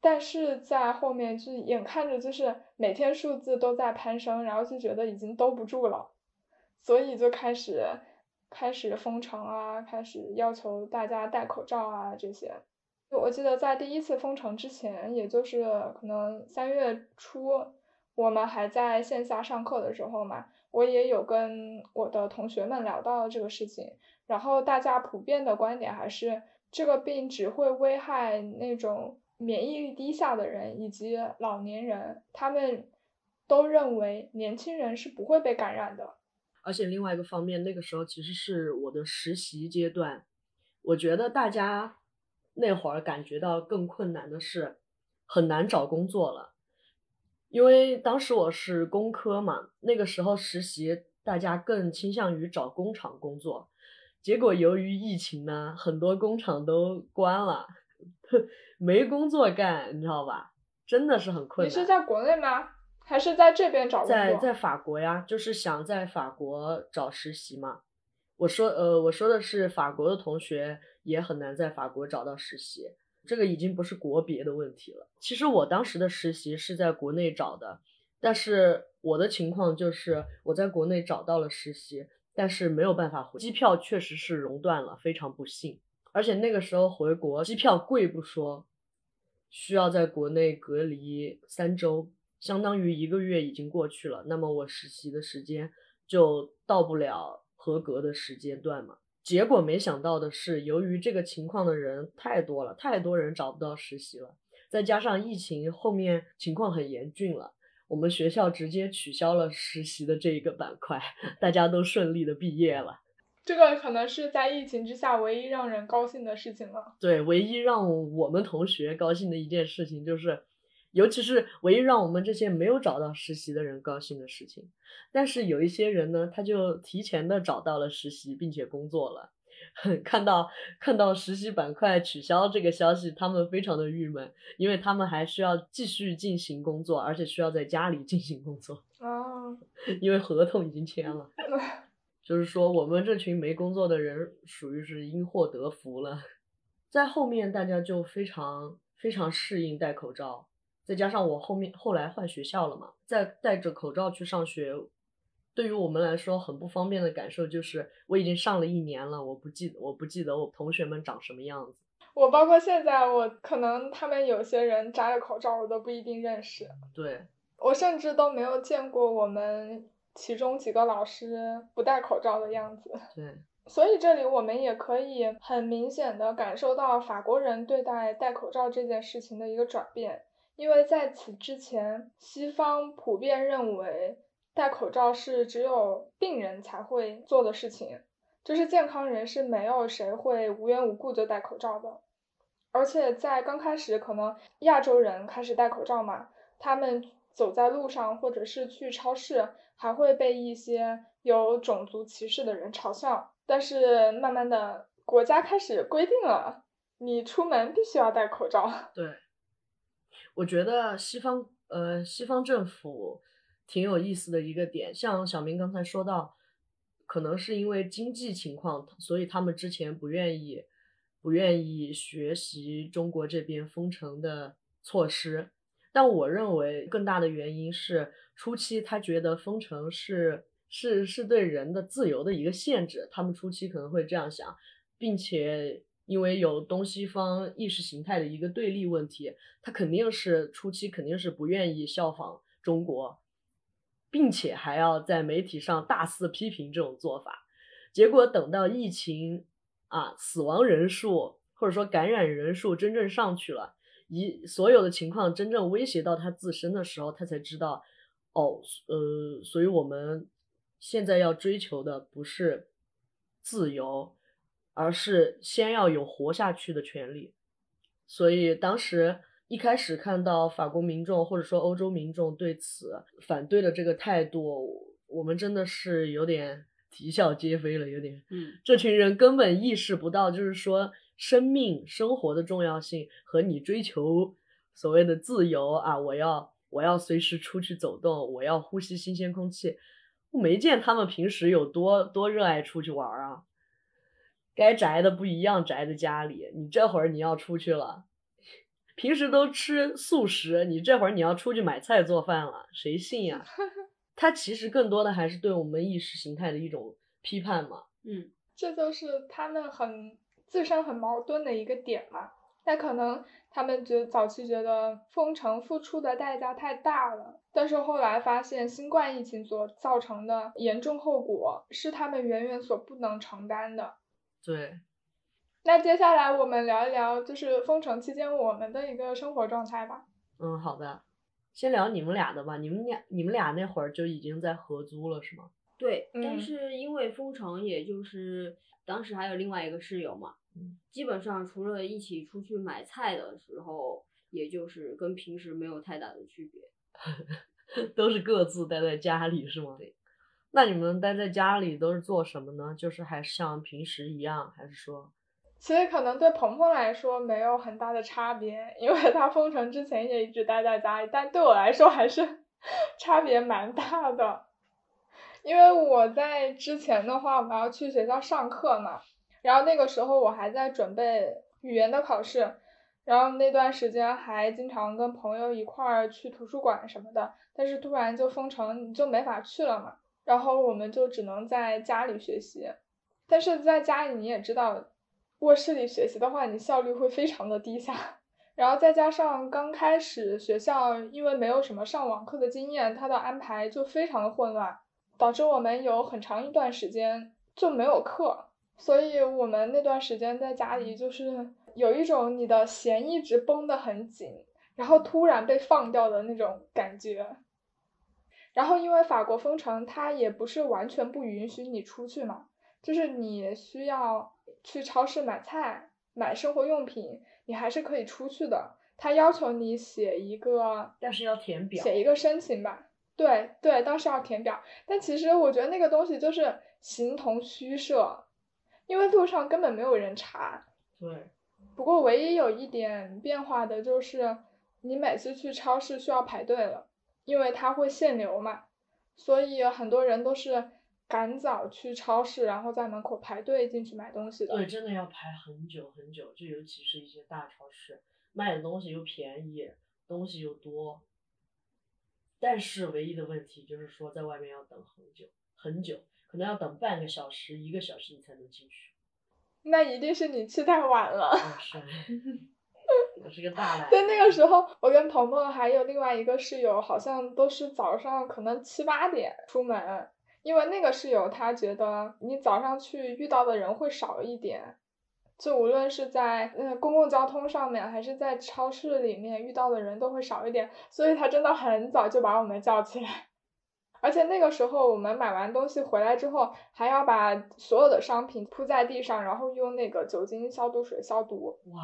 但是在后面就眼看着就是每天数字都在攀升，然后就觉得已经兜不住了，所以就开始开始封城啊，开始要求大家戴口罩啊这些。我记得在第一次封城之前，也就是可能三月初。我们还在线下上课的时候嘛，我也有跟我的同学们聊到这个事情，然后大家普遍的观点还是这个病只会危害那种免疫力低下的人以及老年人，他们都认为年轻人是不会被感染的。
而且另外一个方面，那个时候其实是我的实习阶段，我觉得大家那会儿感觉到更困难的是很难找工作了。因为当时我是工科嘛，那个时候实习大家更倾向于找工厂工作，结果由于疫情呢，很多工厂都关了，没工作干，你知道吧？真的是很困难。
你是在国内吗？还是在这边找工作？
在在法国呀，就是想在法国找实习嘛。我说呃，我说的是法国的同学也很难在法国找到实习。这个已经不是国别的问题了。其实我当时的实习是在国内找的，但是我的情况就是我在国内找到了实习，但是没有办法回，机票确实是熔断了，非常不幸。而且那个时候回国机票贵不说，需要在国内隔离三周，相当于一个月已经过去了。那么我实习的时间就到不了合格的时间段嘛。结果没想到的是，由于这个情况的人太多了，太多人找不到实习了，再加上疫情后面情况很严峻了，我们学校直接取消了实习的这一个板块，大家都顺利的毕业了。
这个可能是在疫情之下唯一让人高兴的事情了。
对，唯一让我们同学高兴的一件事情就是。尤其是唯一让我们这些没有找到实习的人高兴的事情，但是有一些人呢，他就提前的找到了实习，并且工作了。看到看到实习板块取消这个消息，他们非常的郁闷，因为他们还需要继续进行工作，而且需要在家里进行工作。
哦，
因为合同已经签了。就是说，我们这群没工作的人，属于是因祸得福了。在后面，大家就非常非常适应戴口罩。再加上我后面后来换学校了嘛，再戴着口罩去上学，对于我们来说很不方便的感受就是，我已经上了一年了，我不记我不记得我同学们长什么样子。
我包括现在，我可能他们有些人摘了口罩，我都不一定认识。
对，
我甚至都没有见过我们其中几个老师不戴口罩的样子。
对，
所以这里我们也可以很明显的感受到法国人对待戴口罩这件事情的一个转变。因为在此之前，西方普遍认为戴口罩是只有病人才会做的事情，就是健康人是没有谁会无缘无故就戴口罩的。而且在刚开始，可能亚洲人开始戴口罩嘛，他们走在路上或者是去超市，还会被一些有种族歧视的人嘲笑。但是慢慢的，国家开始规定了，你出门必须要戴口罩。
对。我觉得西方呃西方政府挺有意思的一个点，像小明刚才说到，可能是因为经济情况，所以他们之前不愿意不愿意学习中国这边封城的措施，但我认为更大的原因是初期他觉得封城是是是对人的自由的一个限制，他们初期可能会这样想，并且因为有东西方意识形态的一个对立问题，他肯定是初期肯定是不愿意效仿中国，并且还要在媒体上大肆批评这种做法。结果等到疫情啊死亡人数或者说感染人数真正上去了。一所有的情况真正威胁到他自身的时候，他才知道，哦，呃，所以我们现在要追求的不是自由，而是先要有活下去的权利。所以当时一开始看到法国民众或者说欧洲民众对此反对的这个态度，我们真的是有点啼笑皆非了，有点，
嗯，
这群人根本意识不到，就是说。生命生活的重要性和你追求所谓的自由啊，我要我要随时出去走动，我要呼吸新鲜空气。我没见他们平时有多多热爱出去玩啊，该宅的不一样，宅在家里。你这会儿你要出去了，平时都吃素食，你这会儿你要出去买菜做饭了，谁信呀？他其实更多的还是对我们意识形态的一种批判嘛。
嗯，
这就是他们很。自身很矛盾的一个点嘛，那可能他们觉早期觉得封城付出的代价太大了，但是后来发现新冠疫情所造成的严重后果是他们远远所不能承担的。
对。
那接下来我们聊一聊，就是封城期间我们的一个生活状态吧。
嗯，好的，先聊你们俩的吧。你们俩，你们俩那会儿就已经在合租了是吗？
对，但是因为封城，也就是当时还有另外一个室友嘛。基本上除了一起出去买菜的时候，也就是跟平时没有太大的区别，
都是各自待在家里是吗？
对。
那你们待在家里都是做什么呢？就是还是像平时一样，还是说？
其实可能对鹏鹏来说没有很大的差别，因为他封城之前也一直待在家里，但对我来说还是 差别蛮大的，因为我在之前的话，我要去学校上课嘛。然后那个时候我还在准备语言的考试，然后那段时间还经常跟朋友一块儿去图书馆什么的，但是突然就封城，你就没法去了嘛。然后我们就只能在家里学习，但是在家里你也知道，卧室里学习的话，你效率会非常的低下。然后再加上刚开始学校因为没有什么上网课的经验，它的安排就非常的混乱，导致我们有很长一段时间就没有课。所以我们那段时间在家里，就是有一种你的弦一直绷得很紧，然后突然被放掉的那种感觉。然后因为法国封城，它也不是完全不允许你出去嘛，就是你需要去超市买菜、买生活用品，你还是可以出去的。他要求你写一个，
但是要填表，
写一个申请吧。对对，当时要填表，但其实我觉得那个东西就是形同虚设。因为路上根本没有人查。
对。
不过唯一有一点变化的就是，你每次去超市需要排队了，因为它会限流嘛，所以很多人都是赶早去超市，然后在门口排队进去买东西的。
对，真的要排很久很久，就尤其是一些大超市，卖的东西又便宜，东西又多。但是唯一的问题就是说，在外面要等很久很久。可能要等半个小时、一个小时你才能进去，
那一定是你去太晚了。
是，我是个大懒。
对，那个时候我跟鹏鹏还有另外一个室友，好像都是早上可能七八点出门，因为那个室友他觉得你早上去遇到的人会少一点，就无论是在嗯公共交通上面，还是在超市里面遇到的人都会少一点，所以他真的很早就把我们叫起来。而且那个时候，我们买完东西回来之后，还要把所有的商品铺在地上，然后用那个酒精消毒水消毒。
哇！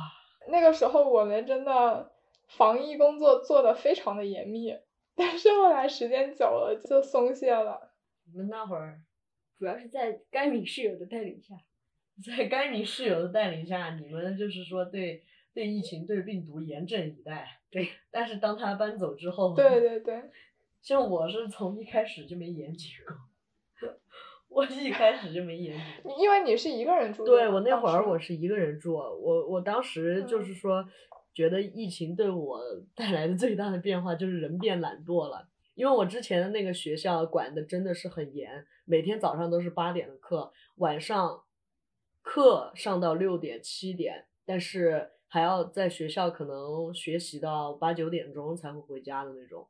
那个时候我们真的防疫工作做的非常的严密，但是后来时间久了就松懈了。
我们那会儿，
主要是在该名室友的带领下，
在该名室友的带领下，你们就是说对对疫情对病毒严阵以待。
对。
但是当他搬走之后。
对对对。
像我是从一开始就没严谨过，我一开始就没严谨。
因为你是一个人住。
对我那会儿我是一个人住，我我当时就是说，觉得疫情对我 带来的最大的变化就是人变懒惰了。因为我之前的那个学校管的真的是很严，每天早上都是八点的课，晚上课上到六点七点，但是还要在学校可能学习到八九点钟才会回家的那种，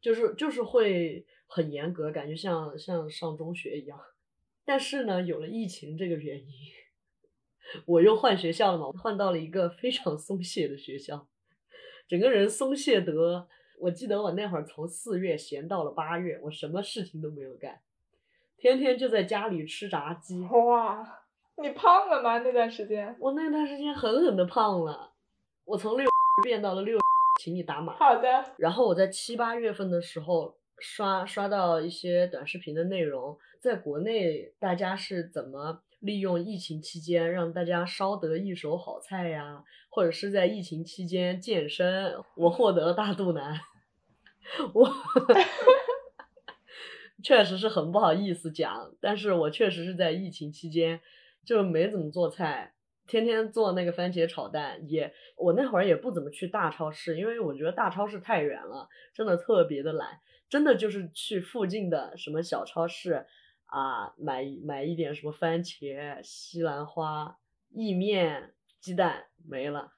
就是就是会很严格，感觉像像上中学一样。但是呢，有了疫情这个原因，我又换学校了嘛，换到了一个非常松懈的学校，整个人松懈得。我记得我那会儿从四月闲到了八月，我什么事情都没有干，天天就在家里吃炸鸡。
哇，你胖了吗？那段时间？
我那段时间狠狠的胖了，我从六变到了六，请你打码。
好的。
然后我在七八月份的时候刷刷到一些短视频的内容，在国内大家是怎么利用疫情期间让大家烧得一手好菜呀？或者是在疫情期间健身，我获得了大肚腩。我 确实是很不好意思讲，但是我确实是在疫情期间就没怎么做菜，天天做那个番茄炒蛋。也我那会儿也不怎么去大超市，因为我觉得大超市太远了，真的特别的懒。真的就是去附近的什么小超市啊，买买一点什么番茄、西兰花、意面、鸡蛋没了，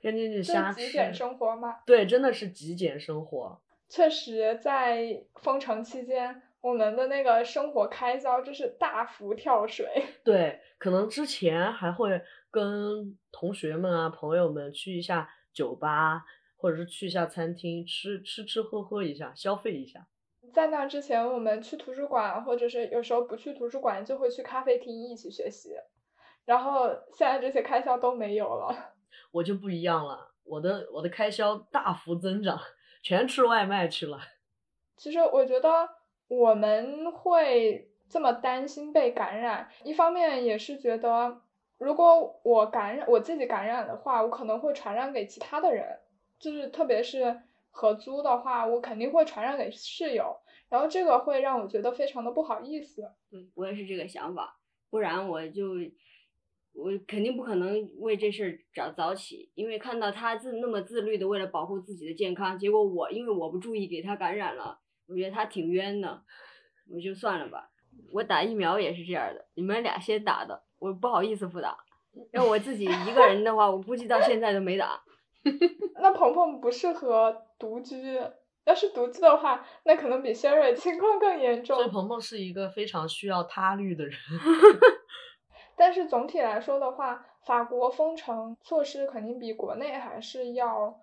天天就瞎吃。
极简生活吗？
对，真的是极简生活。
确实，在封城期间，我们的那个生活开销就是大幅跳水。
对，可能之前还会跟同学们啊、朋友们去一下酒吧，或者是去一下餐厅，吃吃吃喝喝一下，消费一下。
在那之前，我们去图书馆，或者是有时候不去图书馆，就会去咖啡厅一起学习。然后现在这些开销都没有了。
我就不一样了，我的我的开销大幅增长。全吃外卖去了。
其实我觉得我们会这么担心被感染，一方面也是觉得，如果我感染我自己感染的话，我可能会传染给其他的人，就是特别是合租的话，我肯定会传染给室友，然后这个会让我觉得非常的不好意思。
对我也是这个想法，不然我就。我肯定不可能为这事儿早早起，因为看到他自那么自律的为了保护自己的健康，结果我因为我不注意给他感染了，我觉得他挺冤的，我就算了吧。我打疫苗也是这样的，你们俩先打的，我不好意思不打。要我自己一个人的话，我估计到现在都没打。
那鹏鹏不适合独居，要是独居的话，那可能比轩瑞情况更严重。
所以鹏鹏是一个非常需要他律的人。
但是总体来说的话，法国封城措施肯定比国内还是要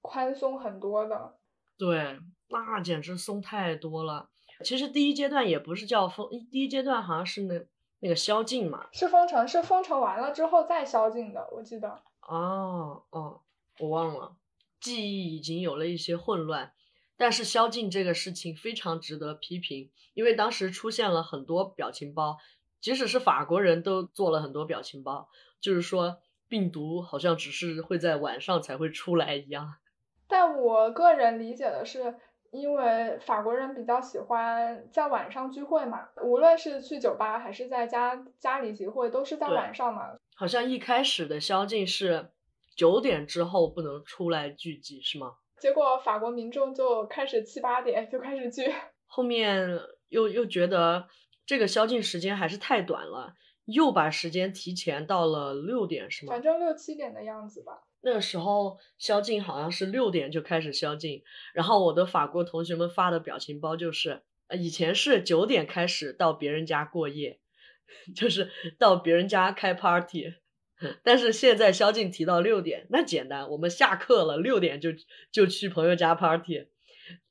宽松很多的。
对，那简直松太多了。其实第一阶段也不是叫封，第一阶段好像是那那个宵禁嘛。
是封城，是封城完了之后再宵禁的，我记得。
哦哦，我忘了，记忆已经有了一些混乱。但是宵禁这个事情非常值得批评，因为当时出现了很多表情包。即使是法国人都做了很多表情包，就是说病毒好像只是会在晚上才会出来一样。
但我个人理解的是，因为法国人比较喜欢在晚上聚会嘛，无论是去酒吧还是在家家里集会，都是在晚上嘛。
好像一开始的宵禁是九点之后不能出来聚集，是吗？
结果法国民众就开始七八点就开始聚，
后面又又觉得。这个宵禁时间还是太短了，又把时间提前到了六点，是吗？
反正六七点的样子吧。
那个时候宵禁好像是六点就开始宵禁，然后我的法国同学们发的表情包就是，呃，以前是九点开始到别人家过夜，就是到别人家开 party，但是现在宵禁提到六点，那简单，我们下课了六点就就去朋友家 party，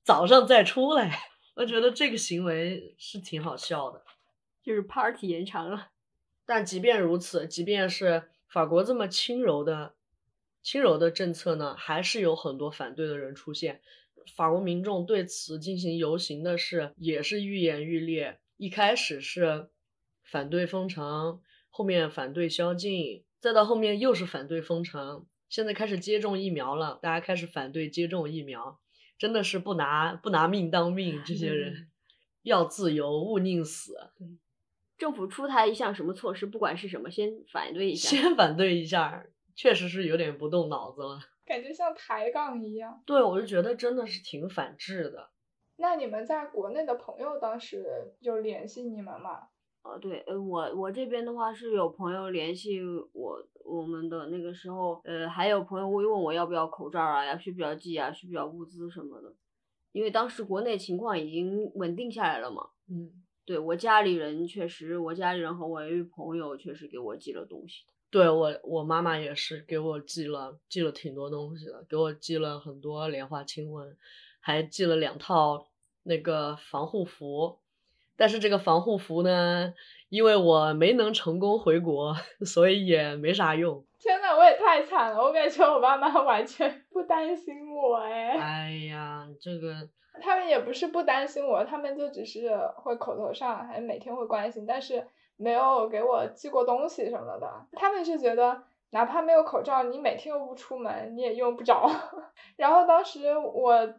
早上再出来。我觉得这个行为是挺好笑的，
就是 party 延长了。
但即便如此，即便是法国这么轻柔的、轻柔的政策呢，还是有很多反对的人出现。法国民众对此进行游行的是，也是愈演愈烈。一开始是反对封城，后面反对宵禁，再到后面又是反对封城，现在开始接种疫苗了，大家开始反对接种疫苗。真的是不拿不拿命当命，这些人 要自由，勿宁死。
政府出台一项什么措施，不管是什么，先反对一下。
先反对一下，确实是有点不动脑子了。
感觉像抬杠一样。
对，我就觉得真的是挺反智的。
那你们在国内的朋友当时就联系你们吗？
呃，对，呃，我我这边的话是有朋友联系我，我们的那个时候，呃，还有朋友会问我要不要口罩啊，要需不要寄啊，需不要物资什么的，因为当时国内情况已经稳定下来了嘛。
嗯，
对我家里人确实，我家里人和我一位朋友确实给我寄了东西的。
对我我妈妈也是给我寄了寄了挺多东西的，给我寄了很多莲花清瘟，还寄了两套那个防护服。但是这个防护服呢，因为我没能成功回国，所以也没啥用。
天呐，我也太惨了！我感觉我爸妈 完全不担心我哎。
哎呀，这个
他们也不是不担心我，他们就只是会口头上还每天会关心，但是没有给我寄过东西什么的。他们是觉得哪怕没有口罩，你每天又不出门，你也用不着。然后当时我。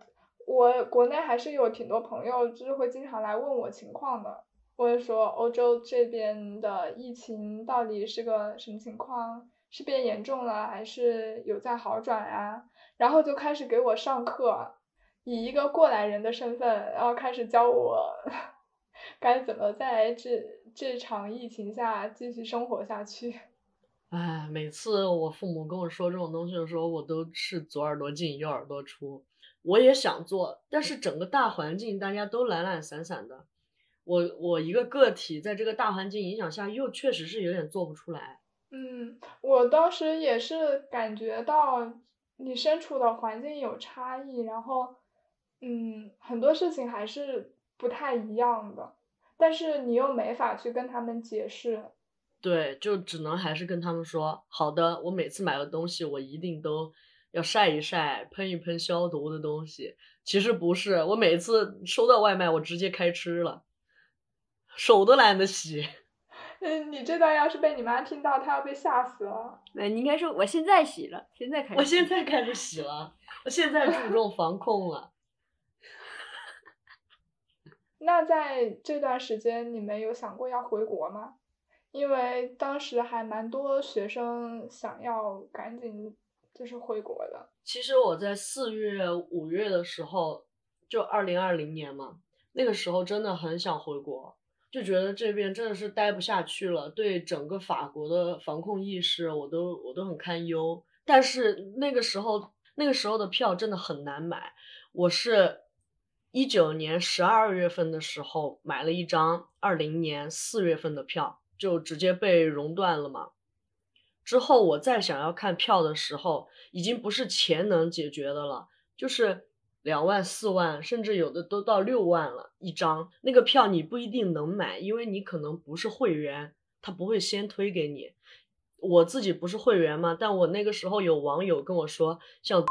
我国内还是有挺多朋友，就是会经常来问我情况的，问说欧洲这边的疫情到底是个什么情况，是变严重了还是有在好转呀？然后就开始给我上课，以一个过来人的身份，然后开始教我 该怎么在这这场疫情下继续生活下去。
哎，每次我父母跟我说这种东西的时候，我都是左耳朵进右耳朵出。我也想做，但是整个大环境大家都懒懒散散的，我我一个个体在这个大环境影响下，又确实是有点做不出来。
嗯，我当时也是感觉到你身处的环境有差异，然后嗯，很多事情还是不太一样的，但是你又没法去跟他们解释。
对，就只能还是跟他们说，好的，我每次买的东西我一定都。要晒一晒，喷一喷消毒的东西。其实不是，我每次收到外卖，我直接开吃了，手都懒得洗。
嗯，你这段要是被你妈听到，她要被吓死了。
那你应该说我现在洗了，现在开始。
我现在开始洗了，我现在注重防控了。
那在这段时间，你们有想过要回国吗？因为当时还蛮多学生想要赶紧。就是回国的。
其实我在四月、五月的时候，就二零二零年嘛，那个时候真的很想回国，就觉得这边真的是待不下去了，对整个法国的防控意识，我都我都很堪忧。但是那个时候，那个时候的票真的很难买。我是一九年十二月份的时候买了一张二零年四月份的票，就直接被熔断了嘛。之后我再想要看票的时候，已经不是钱能解决的了，就是两万、四万，甚至有的都到六万了一张。那个票你不一定能买，因为你可能不是会员，他不会先推给你。我自己不是会员嘛，但我那个时候有网友跟我说，像，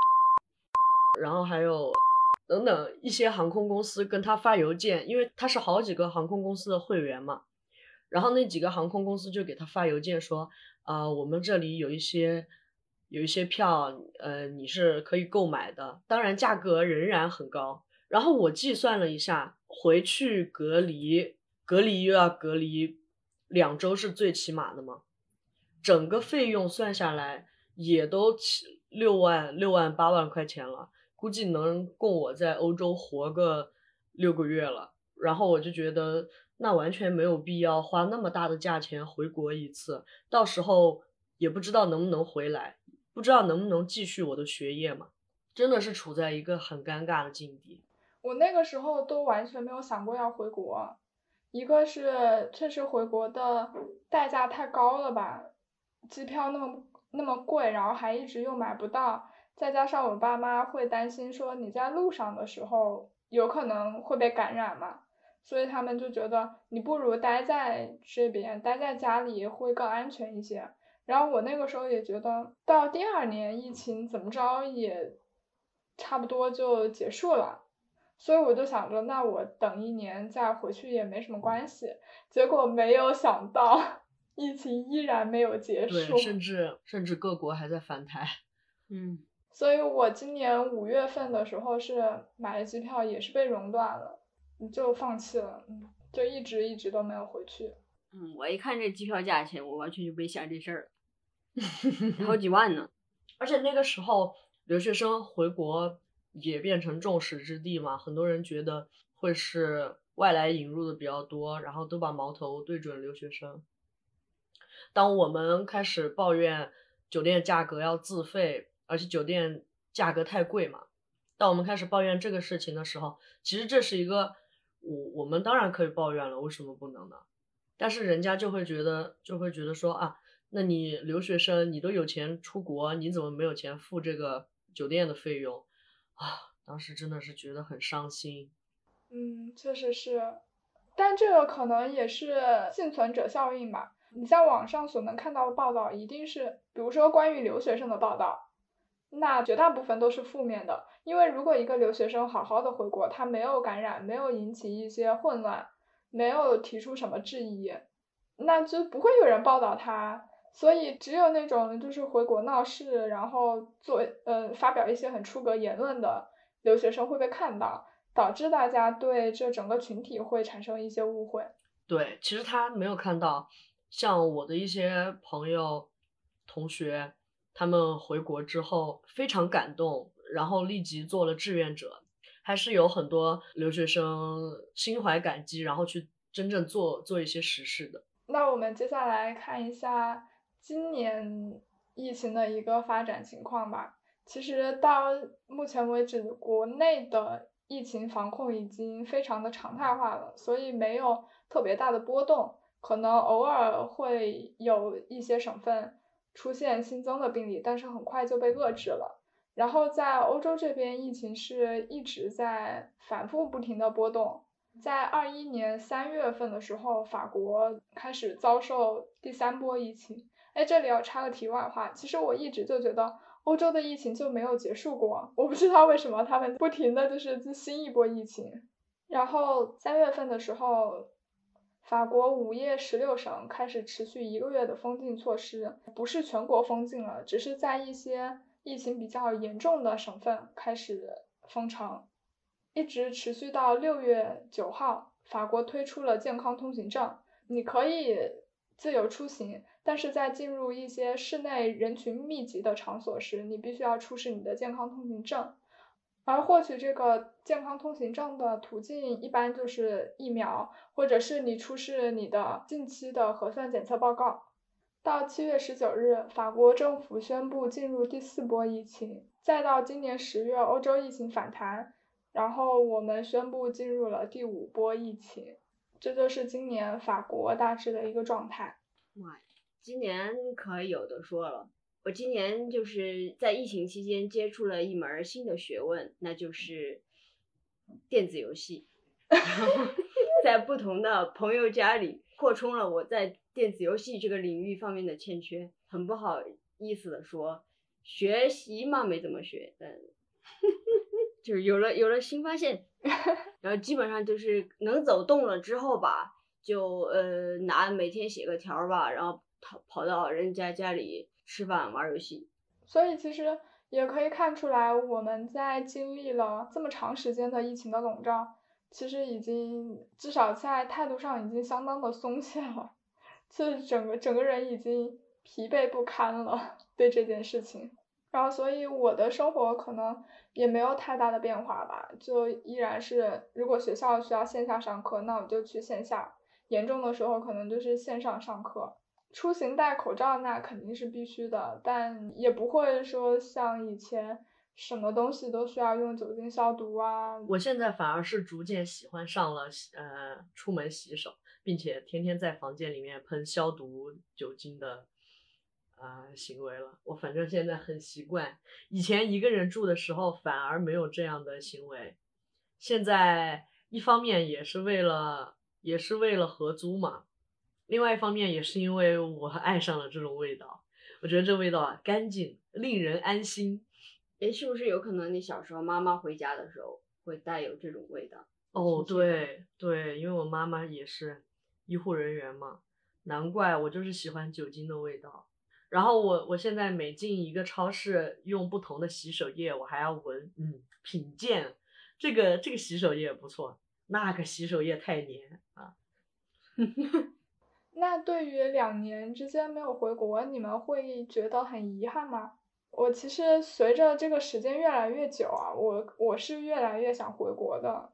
然后还有等等一些航空公司跟他发邮件，因为他是好几个航空公司的会员嘛，然后那几个航空公司就给他发邮件说。啊，我们这里有一些有一些票，呃，你是可以购买的，当然价格仍然很高。然后我计算了一下，回去隔离，隔离又要隔离两周是最起码的嘛，整个费用算下来也都七六万六万八万块钱了，估计能供我在欧洲活个六个月了。然后我就觉得。那完全没有必要花那么大的价钱回国一次，到时候也不知道能不能回来，不知道能不能继续我的学业嘛，真的是处在一个很尴尬的境地。
我那个时候都完全没有想过要回国，一个是确实回国的代价太高了吧，机票那么那么贵，然后还一直又买不到，再加上我爸妈会担心说你在路上的时候有可能会被感染嘛。所以他们就觉得你不如待在这边，待在家里会更安全一些。然后我那个时候也觉得，到第二年疫情怎么着也差不多就结束了，所以我就想着，那我等一年再回去也没什么关系。结果没有想到，疫情依然没有结束，
甚至甚至各国还在反弹。
嗯，
所以我今年五月份的时候是买了机票，也是被熔断了。就放弃了，嗯，就一直一直都没有回去。
嗯，我一看这机票价钱，我完全就没想这事儿。好几万呢。
而且那个时候留学生回国也变成众矢之的嘛，很多人觉得会是外来引入的比较多，然后都把矛头对准留学生。当我们开始抱怨酒店价格要自费，而且酒店价格太贵嘛，当我们开始抱怨这个事情的时候，其实这是一个我我们当然可以抱怨了，为什么不能呢？但是人家就会觉得就会觉得说啊，那你留学生你都有钱出国，你怎么没有钱付这个酒店的费用啊？当时真的是觉得很伤心。
嗯，确实是，但这个可能也是幸存者效应吧。你在网上所能看到的报道，一定是比如说关于留学生的报道，那绝大部分都是负面的。因为如果一个留学生好好的回国，他没有感染，没有引起一些混乱，没有提出什么质疑，那就不会有人报道他。所以只有那种就是回国闹事，然后做呃发表一些很出格言论的留学生会被看到，导致大家对这整个群体会产生一些误会。
对，其实他没有看到。像我的一些朋友、同学，他们回国之后非常感动，然后立即做了志愿者，还是有很多留学生心怀感激，然后去真正做做一些实事的。
那我们接下来看一下今年疫情的一个发展情况吧。其实到目前为止，国内的疫情防控已经非常的常态化了，所以没有特别大的波动。可能偶尔会有一些省份出现新增的病例，但是很快就被遏制了。然后在欧洲这边，疫情是一直在反复不停的波动。在二一年三月份的时候，法国开始遭受第三波疫情。哎，这里要插个题外话，其实我一直就觉得欧洲的疫情就没有结束过，我不知道为什么他们不停的就是新一波疫情。然后三月份的时候。法国午夜十六省开始持续一个月的封禁措施，不是全国封禁了，只是在一些疫情比较严重的省份开始封城，一直持续到六月九号，法国推出了健康通行证，你可以自由出行，但是在进入一些室内人群密集的场所时，你必须要出示你的健康通行证。而获取这个健康通行证的途径，一般就是疫苗，或者是你出示你的近期的核酸检测报告。到七月十九日，法国政府宣布进入第四波疫情，再到今年十月，欧洲疫情反弹，然后我们宣布进入了第五波疫情。这就是今年法国大致的一个状态。
哇，今年可有的说了。我今年就是在疫情期间接触了一门新的学问，那就是电子游戏。然 后在不同的朋友家里扩充了我在电子游戏这个领域方面的欠缺。很不好意思的说，学习嘛没怎么学，但 就是有了有了新发现。然后基本上就是能走动了之后吧，就呃拿每天写个条吧，然后跑跑到人家家里。吃饭玩游戏，
所以其实也可以看出来，我们在经历了这么长时间的疫情的笼罩，其实已经至少在态度上已经相当的松懈了，就是整个整个人已经疲惫不堪了对这件事情。然后，所以我的生活可能也没有太大的变化吧，就依然是如果学校需要线下上课，那我就去线下；严重的时候，可能就是线上上课。出行戴口罩那肯定是必须的，但也不会说像以前什么东西都需要用酒精消毒啊。
我现在反而是逐渐喜欢上了呃出门洗手，并且天天在房间里面喷消毒酒精的啊行为了。我反正现在很习惯，以前一个人住的时候反而没有这样的行为。现在一方面也是为了也是为了合租嘛。另外一方面也是因为我爱上了这种味道，我觉得这味道啊干净，令人安心。
哎，是不是有可能你小时候妈妈回家的时候会带有这种味道？
哦，对对，因为我妈妈也是医护人员嘛，难怪我就是喜欢酒精的味道。然后我我现在每进一个超市用不同的洗手液，我还要闻，嗯，品鉴这个这个洗手液不错，那个洗手液太黏啊。
那对于两年之间没有回国，你们会觉得很遗憾吗？我其实随着这个时间越来越久啊，我我是越来越想回国的，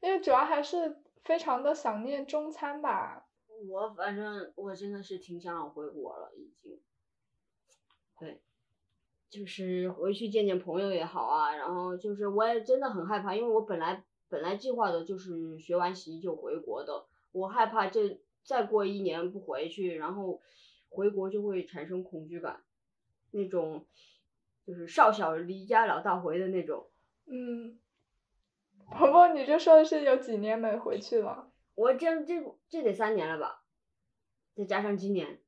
因为主要还是非常的想念中餐吧。
我反正我真的是挺想回国了，已经。对，就是回去见见朋友也好啊，然后就是我也真的很害怕，因为我本来本来计划的就是学完习就回国的，我害怕这再过一年不回去，然后回国就会产生恐惧感，那种就是少小离家老大回的那种。
嗯，婆婆，你这说的是有几年没回去了？
我这这这得三年了吧，再加上今年，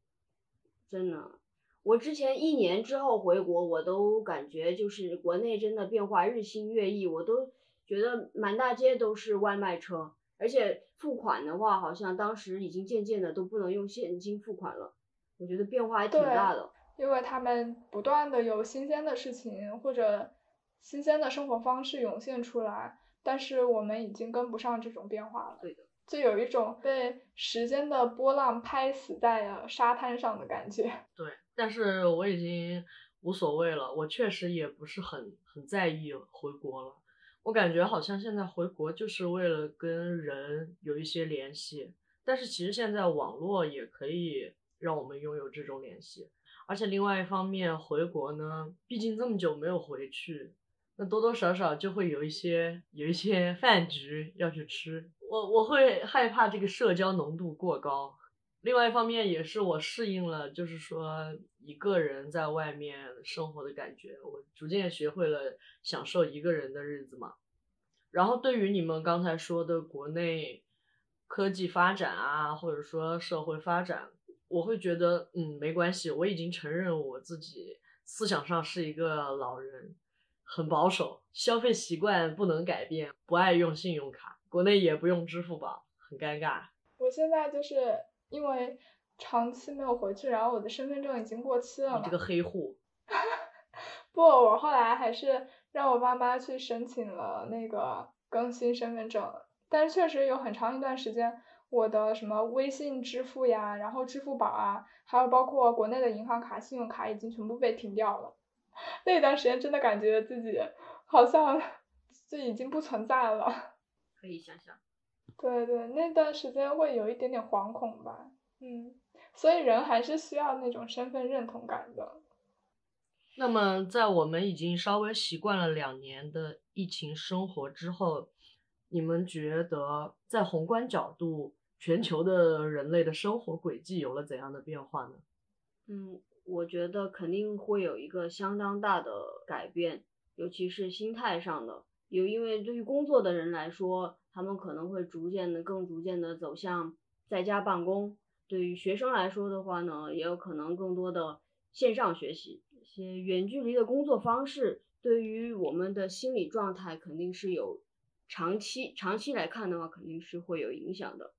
真的，我之前一年之后回国，我都感觉就是国内真的变化日新月异，我都觉得满大街都是外卖车，而且付款的话，好像当时已经渐渐的都不能用现金付款了，我觉得变化还挺大的。
因为他们不断的有新鲜的事情或者新鲜的生活方式涌现出来，但是我们已经跟不上这种变化了。
对的。
就有一种被时间的波浪拍死在了沙滩上的感觉。
对，但是我已经无所谓了，我确实也不是很很在意回国了。我感觉好像现在回国就是为了跟人有一些联系，但是其实现在网络也可以让我们拥有这种联系。而且另外一方面，回国呢，毕竟这么久没有回去。那多多少少就会有一些有一些饭局要去吃，我我会害怕这个社交浓度过高。另外一方面也是我适应了，就是说一个人在外面生活的感觉，我逐渐学会了享受一个人的日子嘛。然后对于你们刚才说的国内科技发展啊，或者说社会发展，我会觉得嗯没关系，我已经承认我自己思想上是一个老人。很保守，消费习惯不能改变，不爱用信用卡，国内也不用支付宝，很尴尬。
我现在就是因为长期没有回去，然后我的身份证已经过期了
你这个黑户。
不，我后来还是让我爸妈去申请了那个更新身份证，但是确实有很长一段时间，我的什么微信支付呀，然后支付宝啊，还有包括国内的银行卡、信用卡已经全部被停掉了。那段时间真的感觉自己好像 就已经不存在了，
可以想象。
对对，那段时间会有一点点惶恐吧，嗯，所以人还是需要那种身份认同感的。
那么，在我们已经稍微习惯了两年的疫情生活之后，你们觉得在宏观角度，全球的人类的生活轨迹有了怎样的变化呢？
嗯。我觉得肯定会有一个相当大的改变，尤其是心态上的。有因为对于工作的人来说，他们可能会逐渐的、更逐渐的走向在家办公；对于学生来说的话呢，也有可能更多的线上学习。一些远距离的工作方式，对于我们的心理状态肯定是有长期、长期来看的话，肯定是会有影响的。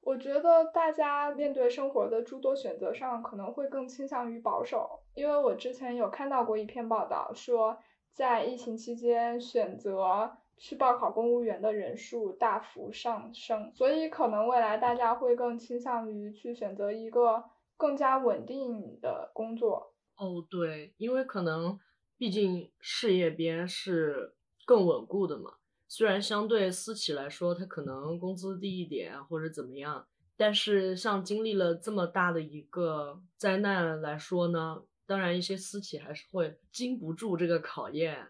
我觉得大家面对生活的诸多选择上，可能会更倾向于保守，因为我之前有看到过一篇报道，说在疫情期间选择去报考公务员的人数大幅上升，所以可能未来大家会更倾向于去选择一个更加稳定的工作。
哦，对，因为可能毕竟事业编是更稳固的嘛。虽然相对私企来说，它可能工资低一点或者怎么样，但是像经历了这么大的一个灾难来说呢，当然一些私企还是会经不住这个考验，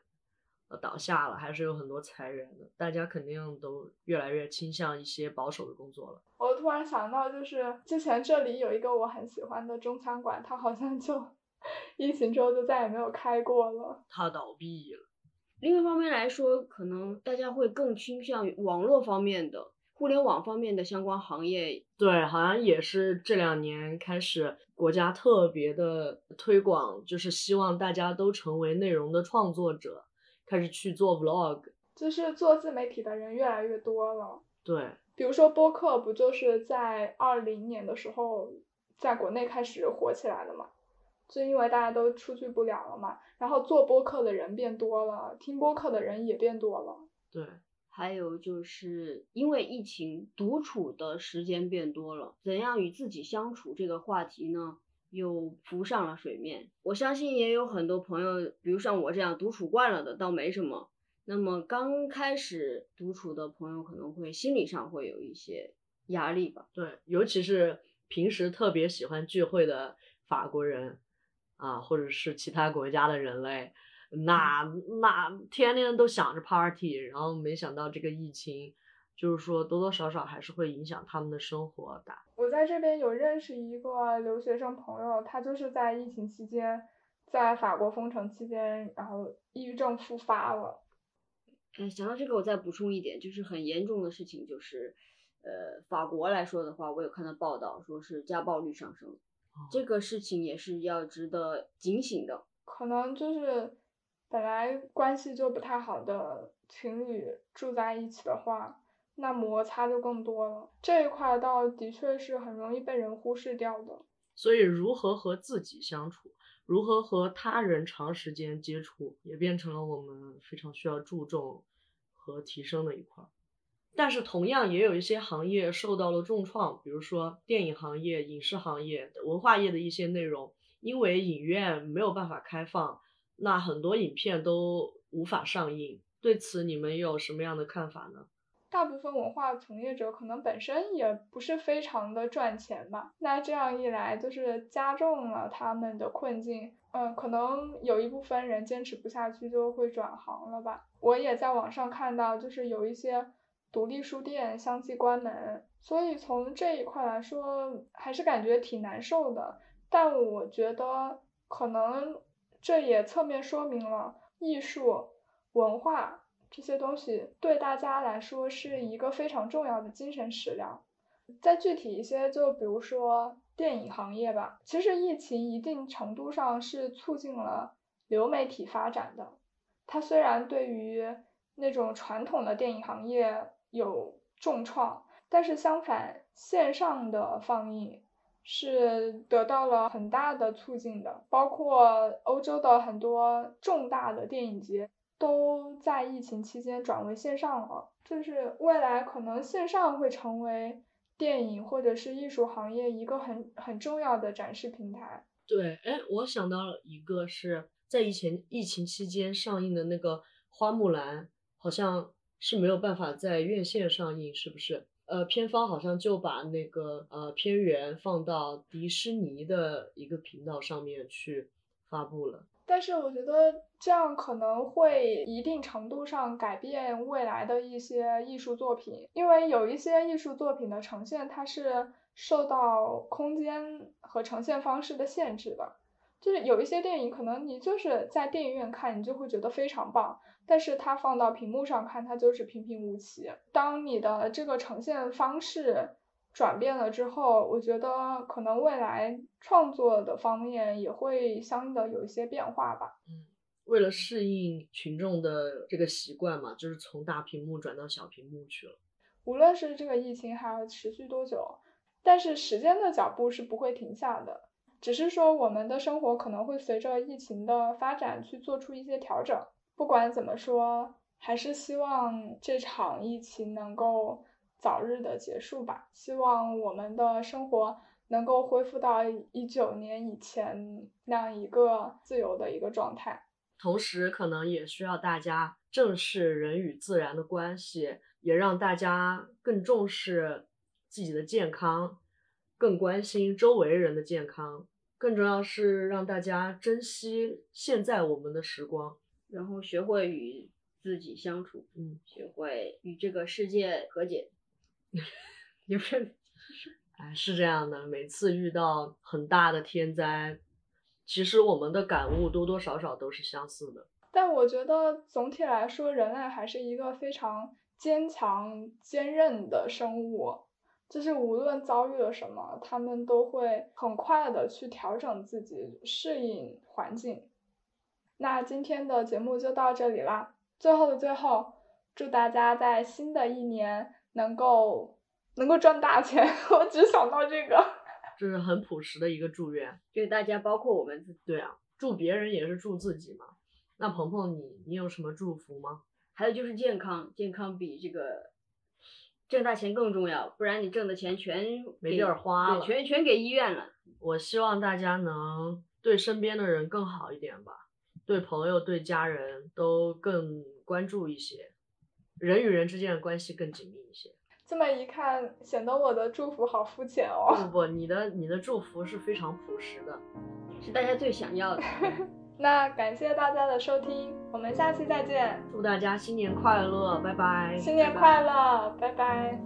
呃，倒下了，还是有很多裁员的。大家肯定都越来越倾向一些保守的工作了。
我突然想到，就是之前这里有一个我很喜欢的中餐馆，它好像就 疫情之后就再也没有开过了，
它倒闭了。
另一方面来说，可能大家会更倾向于网络方面的、互联网方面的相关行业。
对，好像也是这两年开始，国家特别的推广，就是希望大家都成为内容的创作者，开始去做 vlog，
就是做自媒体的人越来越多了。
对，
比如说播客，不就是在二零年的时候，在国内开始火起来的嘛？就因为大家都出去不了了嘛，然后做播客的人变多了，听播客的人也变多了。
对，
还有就是因为疫情，独处的时间变多了，怎样与自己相处这个话题呢，又浮上了水面。我相信也有很多朋友，比如像我这样独处惯了的，倒没什么。那么刚开始独处的朋友，可能会心理上会有一些压力吧。
对，尤其是平时特别喜欢聚会的法国人啊，或者是其他国家的人类。那那天天都想着 party，然后没想到这个疫情，就是说多多少少还是会影响他们的生活的。
我在这边有认识一个留学生朋友，他就是在疫情期间，在法国封城期间，然后抑郁症复发了。
哎，想到这个，我再补充一点，就是很严重的事情，就是呃，法国来说的话，我有看到报道，说是家暴率上升，这个事情也是要值得警醒的。
可能就是。本来关系就不太好的情侣住在一起的话，那摩擦就更多了。这一块倒的确是很容易被人忽视掉的。
所以，如何和自己相处，如何和他人长时间接触，也变成了我们非常需要注重和提升的一块。但是，同样也有一些行业受到了重创，比如说电影行业、影视行业、文化业的一些内容，因为影院没有办法开放。那很多影片都无法上映，对此你们有什么样的看法呢？
大部分文化从业者可能本身也不是非常的赚钱吧，那这样一来就是加重了他们的困境。嗯，可能有一部分人坚持不下去就会转行了吧。我也在网上看到，就是有一些独立书店相继关门，所以从这一块来说，还是感觉挺难受的。但我觉得可能。这也侧面说明了艺术、文化这些东西对大家来说是一个非常重要的精神食粮。再具体一些，就比如说电影行业吧，其实疫情一定程度上是促进了流媒体发展的。它虽然对于那种传统的电影行业有重创，但是相反，线上的放映。是得到了很大的促进的，包括欧洲的很多重大的电影节都在疫情期间转为线上了。就是未来可能线上会成为电影或者是艺术行业一个很很重要的展示平台。
对，哎，我想到了一个是在以前疫情期间上映的那个《花木兰》，好像是没有办法在院线上映，是不是？呃，片方好像就把那个呃片源放到迪士尼的一个频道上面去发布了。
但是我觉得这样可能会一定程度上改变未来的一些艺术作品，因为有一些艺术作品的呈现它是受到空间和呈现方式的限制的。就是有一些电影，可能你就是在电影院看，你就会觉得非常棒，但是它放到屏幕上看，它就是平平无奇。当你的这个呈现方式转变了之后，我觉得可能未来创作的方面也会相应的有一些变化吧。
嗯，为了适应群众的这个习惯嘛，就是从大屏幕转到小屏幕去了。
无论是这个疫情还要持续多久，但是时间的脚步是不会停下的。只是说，我们的生活可能会随着疫情的发展去做出一些调整。不管怎么说，还是希望这场疫情能够早日的结束吧。希望我们的生活能够恢复到一九年以前那样一个自由的一个状态。
同时，可能也需要大家正视人与自然的关系，也让大家更重视自己的健康，更关心周围人的健康。更重要是让大家珍惜现在我们的时光，
然后学会与自己相处，
嗯，
学会与这个世界和解。
也不是，哎，是这样的。每次遇到很大的天灾，其实我们的感悟多多少少都是相似的。
但我觉得总体来说，人类还是一个非常坚强、坚韧的生物。就是无论遭遇了什么，他们都会很快的去调整自己，适应环境。那今天的节目就到这里啦。最后的最后，祝大家在新的一年能够能够赚大钱。我只想到这个，
这是很朴实的一个祝愿，
对大家，包括我们自己。
对啊，祝别人也是祝自己嘛。那鹏鹏，你你有什么祝福吗？
还有就是健康，健康比这个挣大钱更重要，不然你挣的钱全
没地儿花
对，
了
全全给医院了。
我希望大家能对身边的人更好一点吧，对朋友、对家人都更关注一些，人与人之间的关系更紧密一些。
这么一看，显得我的祝福好肤浅哦。
不不，你的你的祝福是非常朴实的。
是大家最想要的。
那感谢大家的收听，我们下期再见，
祝大家新年快乐，拜拜！
新年快乐，拜拜